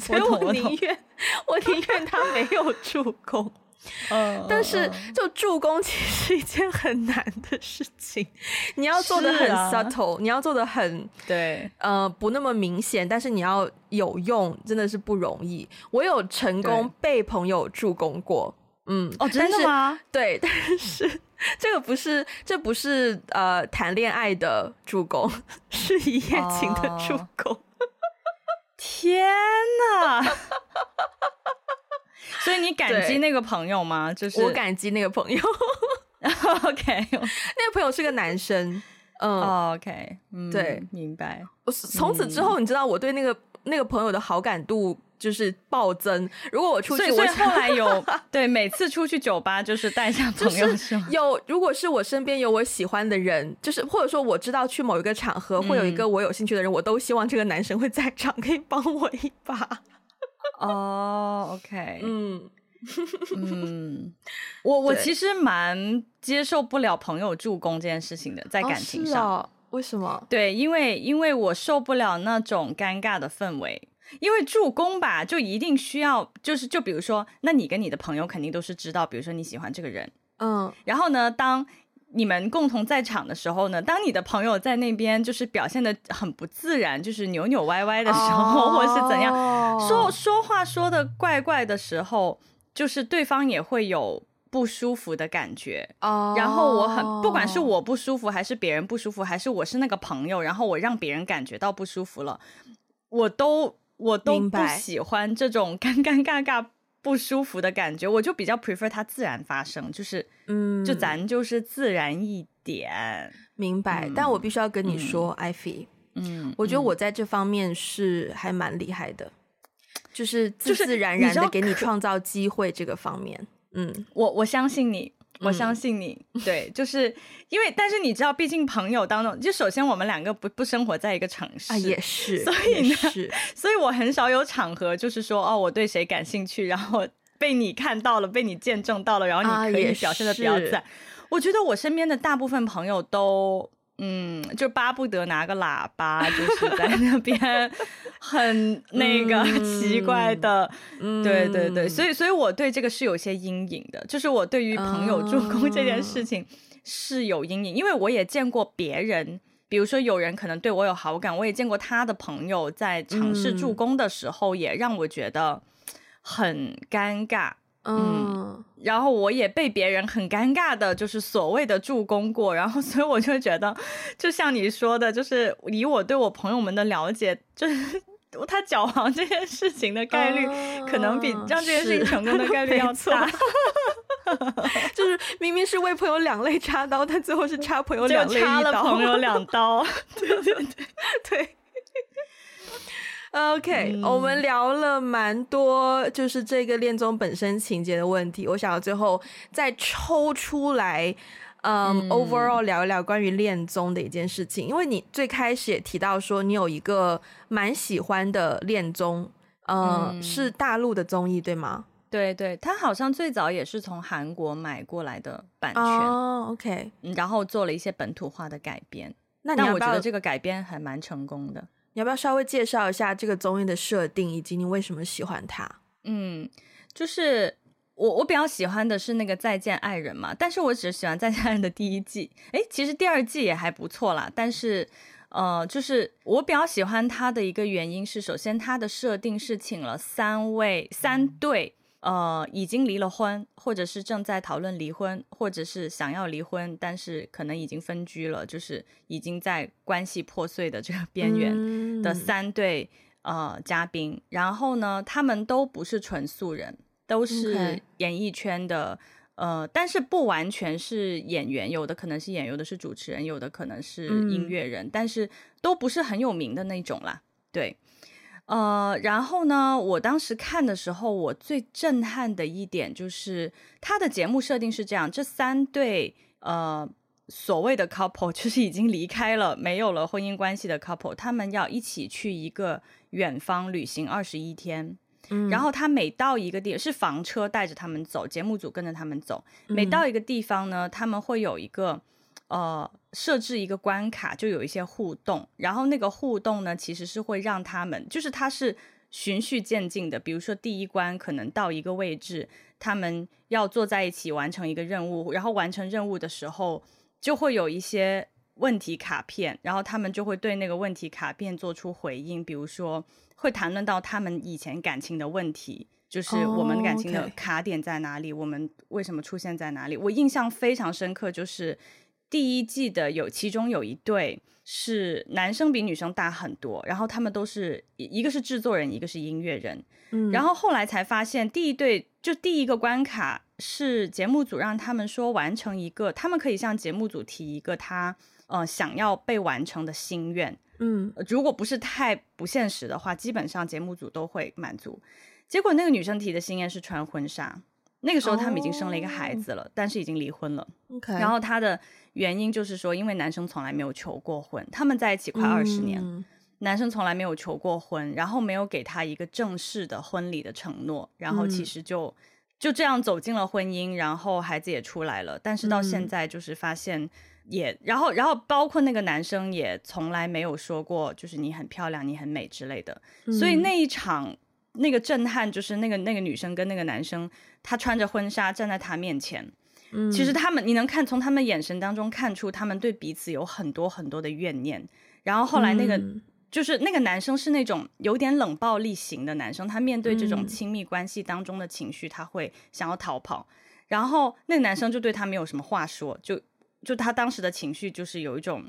所以我宁愿我宁愿他没有助攻。嗯，但是就助攻其实是一件很难的事情，你要做的很 subtle，你要做的很对，呃，不那么明显，但是你要有用，真的是不容易。我有成功被朋友助攻过，嗯，哦，真的吗？对，但是。这个不是，这不是呃谈恋爱的助攻，是一夜情的助攻。Oh. 天哪！所以你感激那个朋友吗？就是我感激那个朋友。OK，那个朋友是个男生。嗯、oh,，OK，、嗯、对，明白。从此之后，你知道我对那个那个朋友的好感度。就是暴增。如果我出去，所以后来有 对每次出去酒吧就是带上朋友，是吗有。如果是我身边有我喜欢的人，就是或者说我知道去某一个场合会有一个我有兴趣的人，嗯、我都希望这个男生会在场，可以帮我一把。哦、oh,，OK，嗯嗯，我我其实蛮接受不了朋友助攻这件事情的，在感情上，哦哦、为什么？对，因为因为我受不了那种尴尬的氛围。因为助攻吧，就一定需要，就是就比如说，那你跟你的朋友肯定都是知道，比如说你喜欢这个人，嗯，然后呢，当你们共同在场的时候呢，当你的朋友在那边就是表现得很不自然，就是扭扭歪歪的时候，哦、或者是怎样，说说话说得怪怪的时候，就是对方也会有不舒服的感觉，哦，然后我很，不管是我不舒服，还是别人不舒服，还是我是那个朋友，然后我让别人感觉到不舒服了，我都。我都不喜欢这种 尴尴尬尬、不舒服的感觉，我就比较 prefer 它自然发生，就是嗯，就咱就是自然一点。明白，嗯、但我必须要跟你说，艾菲，嗯，我觉得我在这方面是还蛮厉害的，嗯、就是自自然然的给你创造机会这个方面，嗯，我我相信你。我相信你，嗯、对，就是因为，但是你知道，毕竟朋友当中，就首先我们两个不不生活在一个城市，啊，也是，所以呢，所以我很少有场合，就是说，哦，我对谁感兴趣，然后被你看到了，被你见证到了，然后你可以表现的比较自然。啊、我觉得我身边的大部分朋友都。嗯，就巴不得拿个喇叭，就是在那边 很那个奇怪的，嗯、对对对，所以所以我对这个是有些阴影的，就是我对于朋友助攻这件事情是有阴影，嗯、因为我也见过别人，比如说有人可能对我有好感，我也见过他的朋友在尝试助攻的时候，也让我觉得很尴尬。嗯，然后我也被别人很尴尬的，就是所谓的助攻过，然后 所以我就觉得，就像你说的，就是以我对我朋友们的了解，就是 他搅黄这件事情的概率，嗯、可能比让这件事情成功的概率要大。就是明明是为朋友两肋插刀，但最后是插朋友两肋插了朋友两刀。对对对对。OK，、嗯、我们聊了蛮多，就是这个恋综本身情节的问题。我想要最后再抽出来，嗯，嗯，overall 聊一聊关于恋综的一件事情。因为你最开始也提到说，你有一个蛮喜欢的恋综，呃、嗯，是大陆的综艺，对吗？对对，他好像最早也是从韩国买过来的版权、哦、OK，然后做了一些本土化的改编。那我觉得这个改编还蛮成功的。你要不要稍微介绍一下这个综艺的设定，以及你为什么喜欢它？嗯，就是我我比较喜欢的是那个《再见爱人》嘛，但是我只喜欢《再见爱人》的第一季。诶，其实第二季也还不错啦，但是呃，就是我比较喜欢它的一个原因是，首先它的设定是请了三位三对。呃，已经离了婚，或者是正在讨论离婚，或者是想要离婚，但是可能已经分居了，就是已经在关系破碎的这个边缘的三对、嗯、呃嘉宾。然后呢，他们都不是纯素人，都是演艺圈的，嗯、呃，但是不完全是演员，有的可能是演员，有的是主持人，有的可能是音乐人，嗯、但是都不是很有名的那种啦，对。呃，然后呢，我当时看的时候，我最震撼的一点就是他的节目设定是这样：这三对呃所谓的 couple，就是已经离开了、没有了婚姻关系的 couple，他们要一起去一个远方旅行二十一天。嗯，然后他每到一个地是房车带着他们走，节目组跟着他们走，每到一个地方呢，他们会有一个。呃，设置一个关卡，就有一些互动，然后那个互动呢，其实是会让他们，就是它是循序渐进的。比如说第一关可能到一个位置，他们要坐在一起完成一个任务，然后完成任务的时候就会有一些问题卡片，然后他们就会对那个问题卡片做出回应，比如说会谈论到他们以前感情的问题，就是我们感情的卡点在哪里，oh. 我们为什么出现在哪里。我印象非常深刻，就是。第一季的有其中有一对是男生比女生大很多，然后他们都是一个是制作人，一个是音乐人，嗯，然后后来才发现第一对就第一个关卡是节目组让他们说完成一个，他们可以向节目组提一个他呃想要被完成的心愿，嗯，如果不是太不现实的话，基本上节目组都会满足。结果那个女生提的心愿是穿婚纱，那个时候他们已经生了一个孩子了，哦，但是已经离婚了。然后他的。原因就是说，因为男生从来没有求过婚，他们在一起快二十年，嗯、男生从来没有求过婚，然后没有给他一个正式的婚礼的承诺，然后其实就、嗯、就这样走进了婚姻，然后孩子也出来了，但是到现在就是发现也，嗯、然后然后包括那个男生也从来没有说过，就是你很漂亮，你很美之类的，嗯、所以那一场那个震撼就是那个那个女生跟那个男生，他穿着婚纱站在他面前。嗯其实他们，你能看从他们眼神当中看出，他们对彼此有很多很多的怨念。然后后来那个，嗯、就是那个男生是那种有点冷暴力型的男生，他面对这种亲密关系当中的情绪，他会想要逃跑。然后那个男生就对他没有什么话说，就就他当时的情绪就是有一种，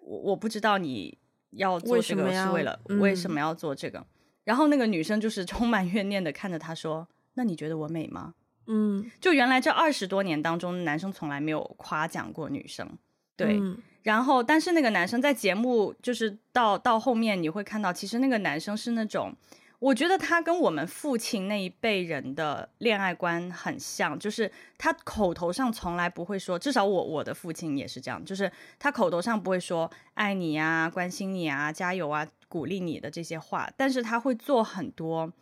我我不知道你要做这个是为了为什么要做这个。然后那个女生就是充满怨念的看着他说：“那你觉得我美吗？”嗯，就原来这二十多年当中，男生从来没有夸奖过女生。对，嗯、然后但是那个男生在节目就是到到后面你会看到，其实那个男生是那种。我觉得他跟我们父亲那一辈人的恋爱观很像，就是他口头上从来不会说，至少我我的父亲也是这样，就是他口头上不会说爱你啊、关心你啊、加油啊、鼓励你的这些话，但是他会做很多，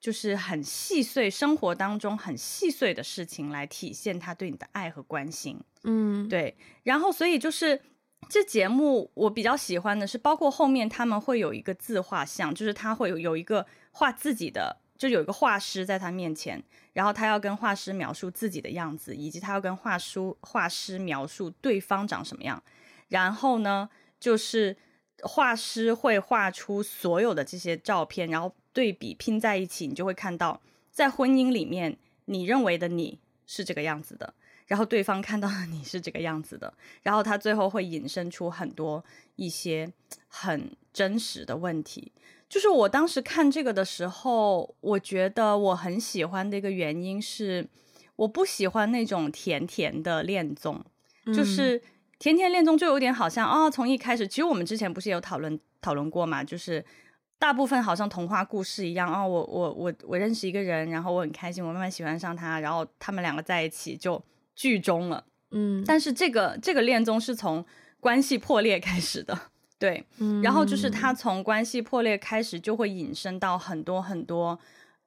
就是很细碎生活当中很细碎的事情来体现他对你的爱和关心。嗯，对，然后所以就是。这节目我比较喜欢的是，包括后面他们会有一个自画像，就是他会有有一个画自己的，就有一个画师在他面前，然后他要跟画师描述自己的样子，以及他要跟画书画师描述对方长什么样。然后呢，就是画师会画出所有的这些照片，然后对比拼在一起，你就会看到，在婚姻里面，你认为的你是这个样子的。然后对方看到的你是这个样子的，然后他最后会引申出很多一些很真实的问题。就是我当时看这个的时候，我觉得我很喜欢的一个原因是，我不喜欢那种甜甜的恋综，嗯、就是甜甜恋综就有点好像啊、哦，从一开始，其实我们之前不是有讨论讨论过嘛，就是大部分好像童话故事一样啊、哦，我我我我认识一个人，然后我很开心，我慢慢喜欢上他，然后他们两个在一起就。剧终了，嗯，但是这个这个恋综是从关系破裂开始的，对，嗯，然后就是他从关系破裂开始，就会引申到很多很多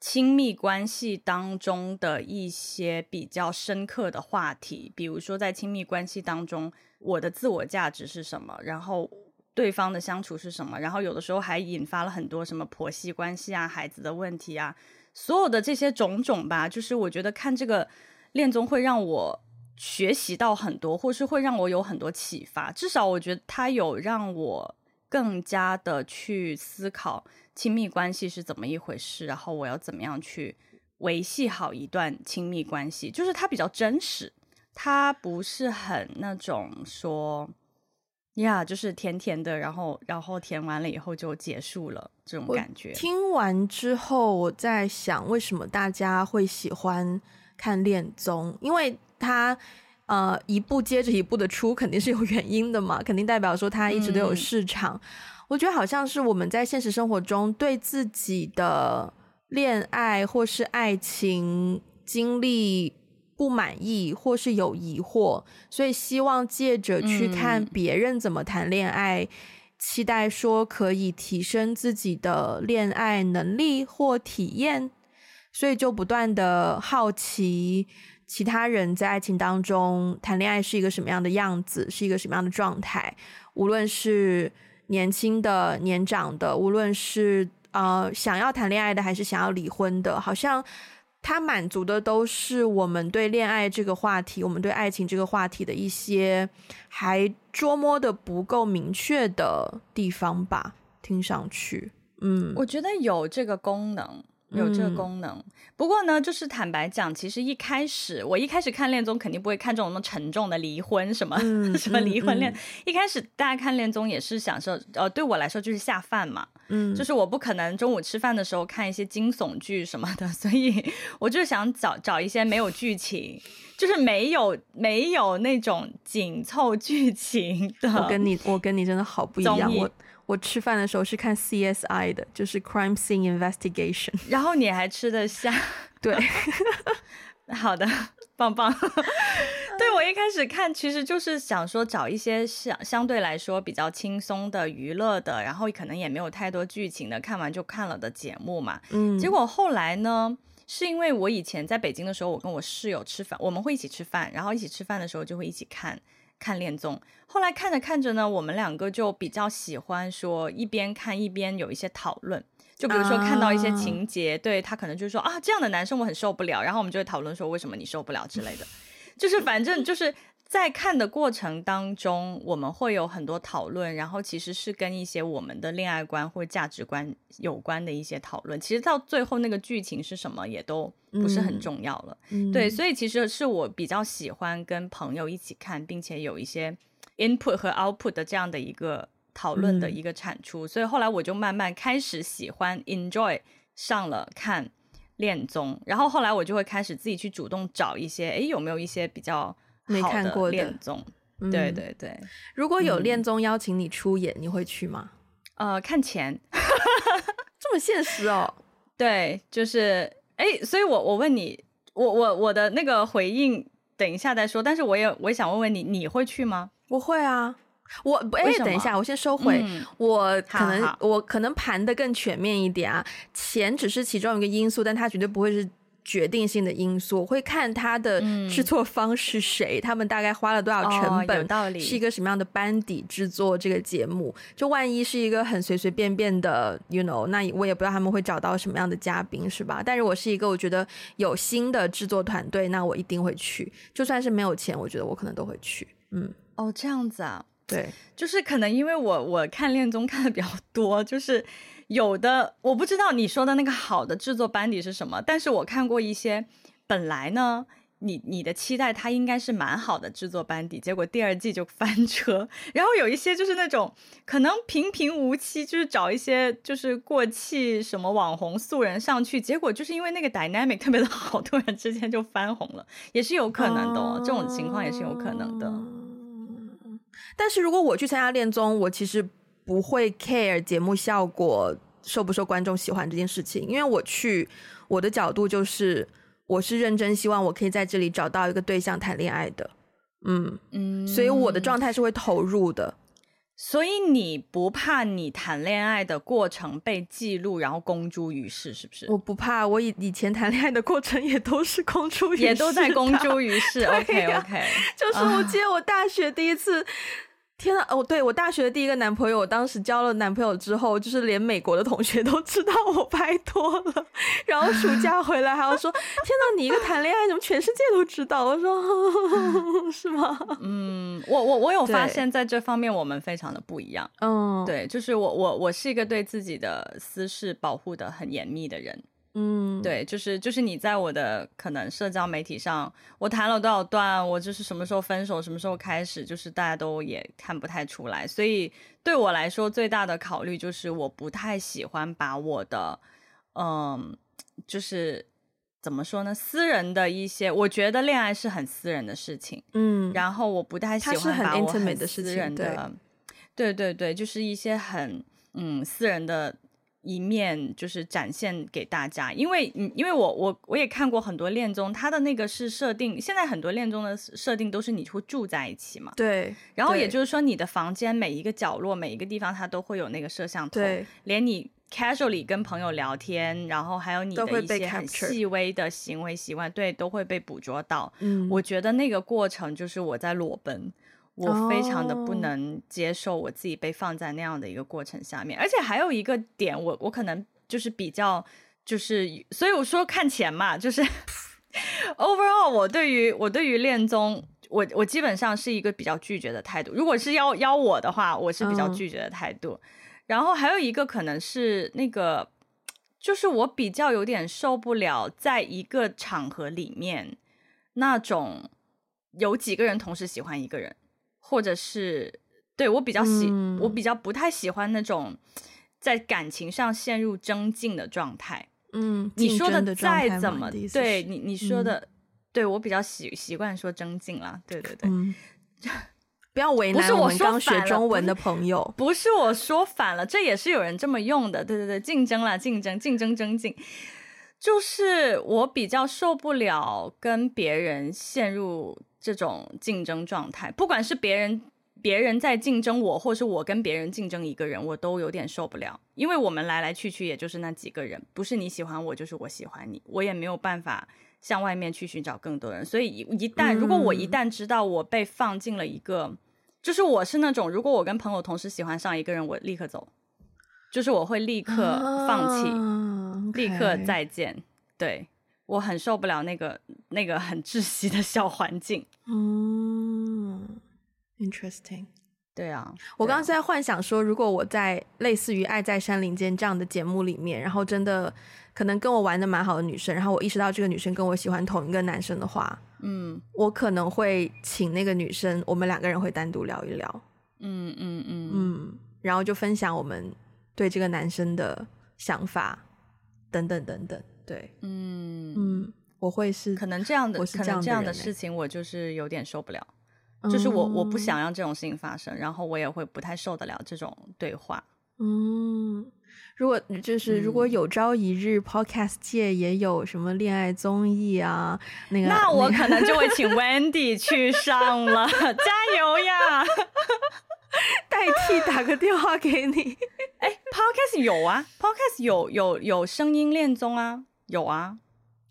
亲密关系当中的一些比较深刻的话题，比如说在亲密关系当中，我的自我价值是什么，然后对方的相处是什么，然后有的时候还引发了很多什么婆媳关系啊、孩子的问题啊，所有的这些种种吧，就是我觉得看这个。恋综会让我学习到很多，或是会让我有很多启发。至少我觉得它有让我更加的去思考亲密关系是怎么一回事，然后我要怎么样去维系好一段亲密关系。就是它比较真实，它不是很那种说呀，就是甜甜的，然后然后甜完了以后就结束了这种感觉。听完之后，我在想，为什么大家会喜欢？看恋综，因为它呃一步接着一步的出，肯定是有原因的嘛，肯定代表说他一直都有市场。嗯、我觉得好像是我们在现实生活中对自己的恋爱或是爱情经历不满意，或是有疑惑，所以希望借着去看别人怎么谈恋爱，嗯、期待说可以提升自己的恋爱能力或体验。所以就不断的好奇其他人在爱情当中谈恋爱是一个什么样的样子，是一个什么样的状态。无论是年轻的、年长的，无论是呃想要谈恋爱的，还是想要离婚的，好像他满足的都是我们对恋爱这个话题，我们对爱情这个话题的一些还捉摸的不够明确的地方吧。听上去，嗯，我觉得有这个功能。有这个功能，嗯、不过呢，就是坦白讲，其实一开始我一开始看恋综肯定不会看这种那么沉重的离婚什么、嗯、什么离婚恋。一开始大家看恋综也是享受，呃，对我来说就是下饭嘛，嗯，就是我不可能中午吃饭的时候看一些惊悚剧什么的，所以我就想找找一些没有剧情，就是没有没有那种紧凑剧情的。我跟你我跟你真的好不一样，我。我吃饭的时候是看 CSI 的，就是 Crime Scene Investigation。然后你还吃得下？对，好的，棒棒。对，我一开始看，其实就是想说找一些相相对来说比较轻松的娱乐的，然后可能也没有太多剧情的，看完就看了的节目嘛。嗯。结果后来呢，是因为我以前在北京的时候，我跟我室友吃饭，我们会一起吃饭，然后一起吃饭的时候就会一起看。看恋综，后来看着看着呢，我们两个就比较喜欢说一边看一边有一些讨论，就比如说看到一些情节，uh、对他可能就是说啊，这样的男生我很受不了，然后我们就会讨论说为什么你受不了之类的，就是反正就是。在看的过程当中，我们会有很多讨论，然后其实是跟一些我们的恋爱观或价值观有关的一些讨论。其实到最后那个剧情是什么也都不是很重要了。嗯、对，所以其实是我比较喜欢跟朋友一起看，并且有一些 input 和 output 的这样的一个讨论的一个产出，嗯、所以后来我就慢慢开始喜欢 enjoy 上了看恋综，然后后来我就会开始自己去主动找一些，哎，有没有一些比较？没看过恋综？嗯、对对对，如果有恋综邀请你出演，嗯、你会去吗？呃，看钱，这么现实哦。对，就是哎，所以我我问你，我我我的那个回应，等一下再说。但是我也我也想问问你，你会去吗？我会啊。我哎，等一下，我先收回。嗯、我可能我可能盘的更全面一点啊，钱只是其中一个因素，但它绝对不会是决定性的因素。我会看它的制作方是谁，嗯、他们大概花了多少成本，哦、是一个什么样的班底制作这个节目。就万一是一个很随随便便的，you know，那我也不知道他们会找到什么样的嘉宾，是吧？但是我是一个我觉得有新的制作团队，那我一定会去。就算是没有钱，我觉得我可能都会去。嗯，哦，这样子啊。对，就是可能因为我我看恋综看的比较多，就是有的我不知道你说的那个好的制作班底是什么，但是我看过一些本来呢，你你的期待它应该是蛮好的制作班底，结果第二季就翻车，然后有一些就是那种可能平平无奇，就是找一些就是过气什么网红素人上去，结果就是因为那个 dynamic 特别的好，突然之间就翻红了，也是有可能的哦，这种情况也是有可能的。但是如果我去参加恋综，我其实不会 care 节目效果受不受观众喜欢这件事情，因为我去我的角度就是我是认真希望我可以在这里找到一个对象谈恋爱的，嗯嗯，所以我的状态是会投入的。所以你不怕你谈恋爱的过程被记录，然后公诸于世，是不是？我不怕，我以以前谈恋爱的过程也都是公诸于世，也都在公诸于世。啊、OK OK，就是我记得我大学第一次。Uh. 天呐，哦，对，我大学的第一个男朋友，我当时交了男朋友之后，就是连美国的同学都知道我拍拖了，然后暑假回来还要说：“天呐，你一个谈恋爱，怎么全世界都知道？”我说：“ 是吗？”嗯，我我我有发现，在这方面我们非常的不一样。嗯，对，就是我我我是一个对自己的私事保护的很严密的人。嗯，对，就是就是你在我的可能社交媒体上，我谈了多少段，我就是什么时候分手，什么时候开始，就是大家都也看不太出来。所以对我来说，最大的考虑就是我不太喜欢把我的，嗯，就是怎么说呢，私人的一些，我觉得恋爱是很私人的事情，嗯，然后我不太喜欢把我很私人的，的对对对，就是一些很嗯私人的。一面就是展现给大家，因为嗯，因为我我我也看过很多恋综，它的那个是设定，现在很多恋综的设定都是你会住在一起嘛，对，然后也就是说你的房间每一个角落每一个地方它都会有那个摄像头，对，连你 casually 跟朋友聊天，然后还有你的一些很细微的行为习惯，对，都会被捕捉到。嗯，我觉得那个过程就是我在裸奔。我非常的不能接受我自己被放在那样的一个过程下面，而且还有一个点，我我可能就是比较就是，所以我说看钱嘛，就是 overall 我对于我对于恋综，我我基本上是一个比较拒绝的态度。如果是邀邀我的话，我是比较拒绝的态度。然后还有一个可能是那个，就是我比较有点受不了，在一个场合里面那种有几个人同时喜欢一个人。或者是对我比较喜，嗯、我比较不太喜欢那种在感情上陷入争竞的状态。嗯，你说的再怎么对你你说的，嗯、对我比较习习惯说争竞啦。对对对，嗯、不要为难我们刚学中文的朋友。不是我说反了，这也是有人这么用的。对对对，竞争啦，竞争，竞争，争竞，就是我比较受不了跟别人陷入。这种竞争状态，不管是别人别人在竞争我，或是我跟别人竞争一个人，我都有点受不了。因为我们来来去去也就是那几个人，不是你喜欢我，就是我喜欢你，我也没有办法向外面去寻找更多人。所以一旦如果我一旦知道我被放进了一个，嗯、就是我是那种，如果我跟朋友同时喜欢上一个人，我立刻走，就是我会立刻放弃，立刻再见，对。我很受不了那个那个很窒息的小环境。嗯，interesting。对啊，我刚刚在幻想说，如果我在类似于《爱在山林间》这样的节目里面，然后真的可能跟我玩的蛮好的女生，然后我意识到这个女生跟我喜欢同一个男生的话，嗯，我可能会请那个女生，我们两个人会单独聊一聊。嗯嗯嗯嗯。然后就分享我们对这个男生的想法，等等等等。对，嗯嗯，我会是可能这样的，我是可能这样的事情，我就是有点受不了。就是我我不想让这种事情发生，然后我也会不太受得了这种对话。嗯，如果就是如果有朝一日 Podcast 界也有什么恋爱综艺啊，那个那我可能就会请 Wendy 去上了，加油呀！代替打个电话给你。哎，Podcast 有啊，Podcast 有有有声音恋综啊，有啊。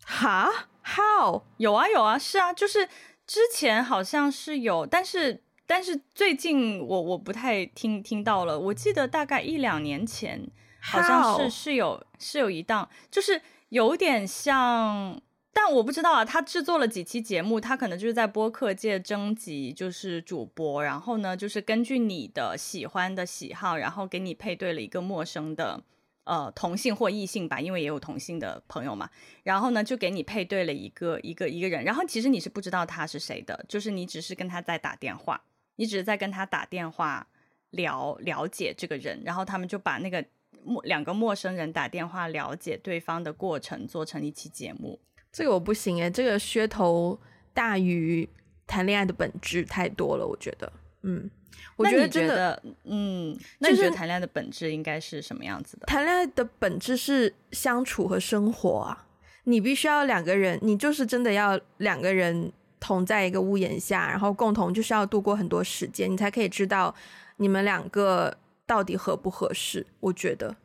哈？How？有啊有啊，是啊，就是。之前好像是有，但是但是最近我我不太听听到了。我记得大概一两年前，好像是是有是有一档，就是有点像，但我不知道啊。他制作了几期节目，他可能就是在播客界征集，就是主播，然后呢，就是根据你的喜欢的喜好，然后给你配对了一个陌生的。呃，同性或异性吧，因为也有同性的朋友嘛。然后呢，就给你配对了一个一个一个人。然后其实你是不知道他是谁的，就是你只是跟他在打电话，你只是在跟他打电话聊了解这个人。然后他们就把那个陌两个陌生人打电话了解对方的过程做成一期节目。这个我不行诶，这个噱头大于谈恋爱的本质太多了，我觉得，嗯。我觉得真的，嗯，那你觉得谈恋爱的本质应该是什么样子的？谈恋爱的本质是相处和生活啊，你必须要两个人，你就是真的要两个人同在一个屋檐下，然后共同就是要度过很多时间，你才可以知道你们两个到底合不合适。我觉得。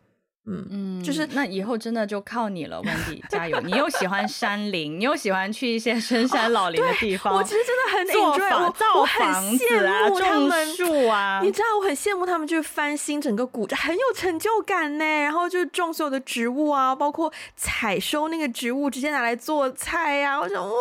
嗯嗯，就是那以后真的就靠你了，Wendy，加油！你又喜欢山林，你又喜欢去一些深山老林的地方。哦、我其实真的很做房造房子啊，种树啊。你知道我很羡慕他们，就是翻新整个古镇，很有成就感呢。然后就种所有的植物啊，包括采收那个植物，直接拿来做菜呀、啊。我想哇，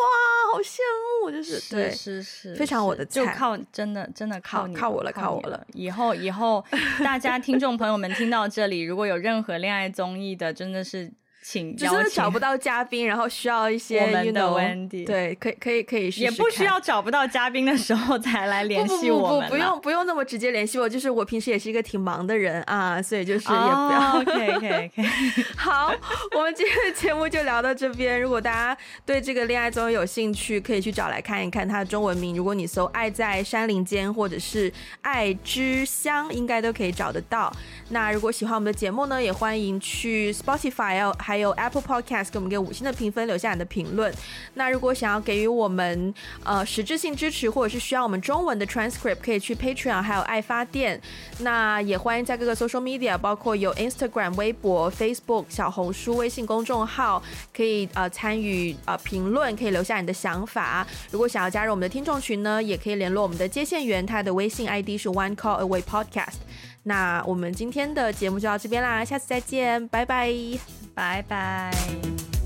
好羡慕，就是对，是是是，非常我的菜。就靠真的真的靠你靠我了，靠我了。以后以后大家听众朋友们听到这里，如果有任何恋爱综艺的真的是，请邀请，就是找不到嘉宾，然后需要一些我们的 Wendy，对，可以可以可以试试，也不需要找不到嘉宾的时候才来联系我们，不不不，不用不用那么直接联系我，就是我平时也是一个挺忙的人啊，所以就是也不要。Oh, OK OK OK，好，我们今天的节目就聊到这边。如果大家对这个恋爱综艺有兴趣，可以去找来看一看它的中文名。如果你搜《爱在山林间》或者是《爱之乡》，应该都可以找得到。那如果喜欢我们的节目呢，也欢迎去 Spotify 还有 Apple Podcast 给我们给五星的评分，留下你的评论。那如果想要给予我们呃实质性支持，或者是需要我们中文的 transcript，可以去 Patreon 还有爱发电。那也欢迎在各个 social media，包括有 Instagram、微博、Facebook、小红书、微信公众号，可以呃参与呃评论，可以留下你的想法。如果想要加入我们的听众群呢，也可以联络我们的接线员，他的微信 ID 是 One Call Away Podcast。那我们今天的节目就到这边啦，下次再见，拜拜，拜拜。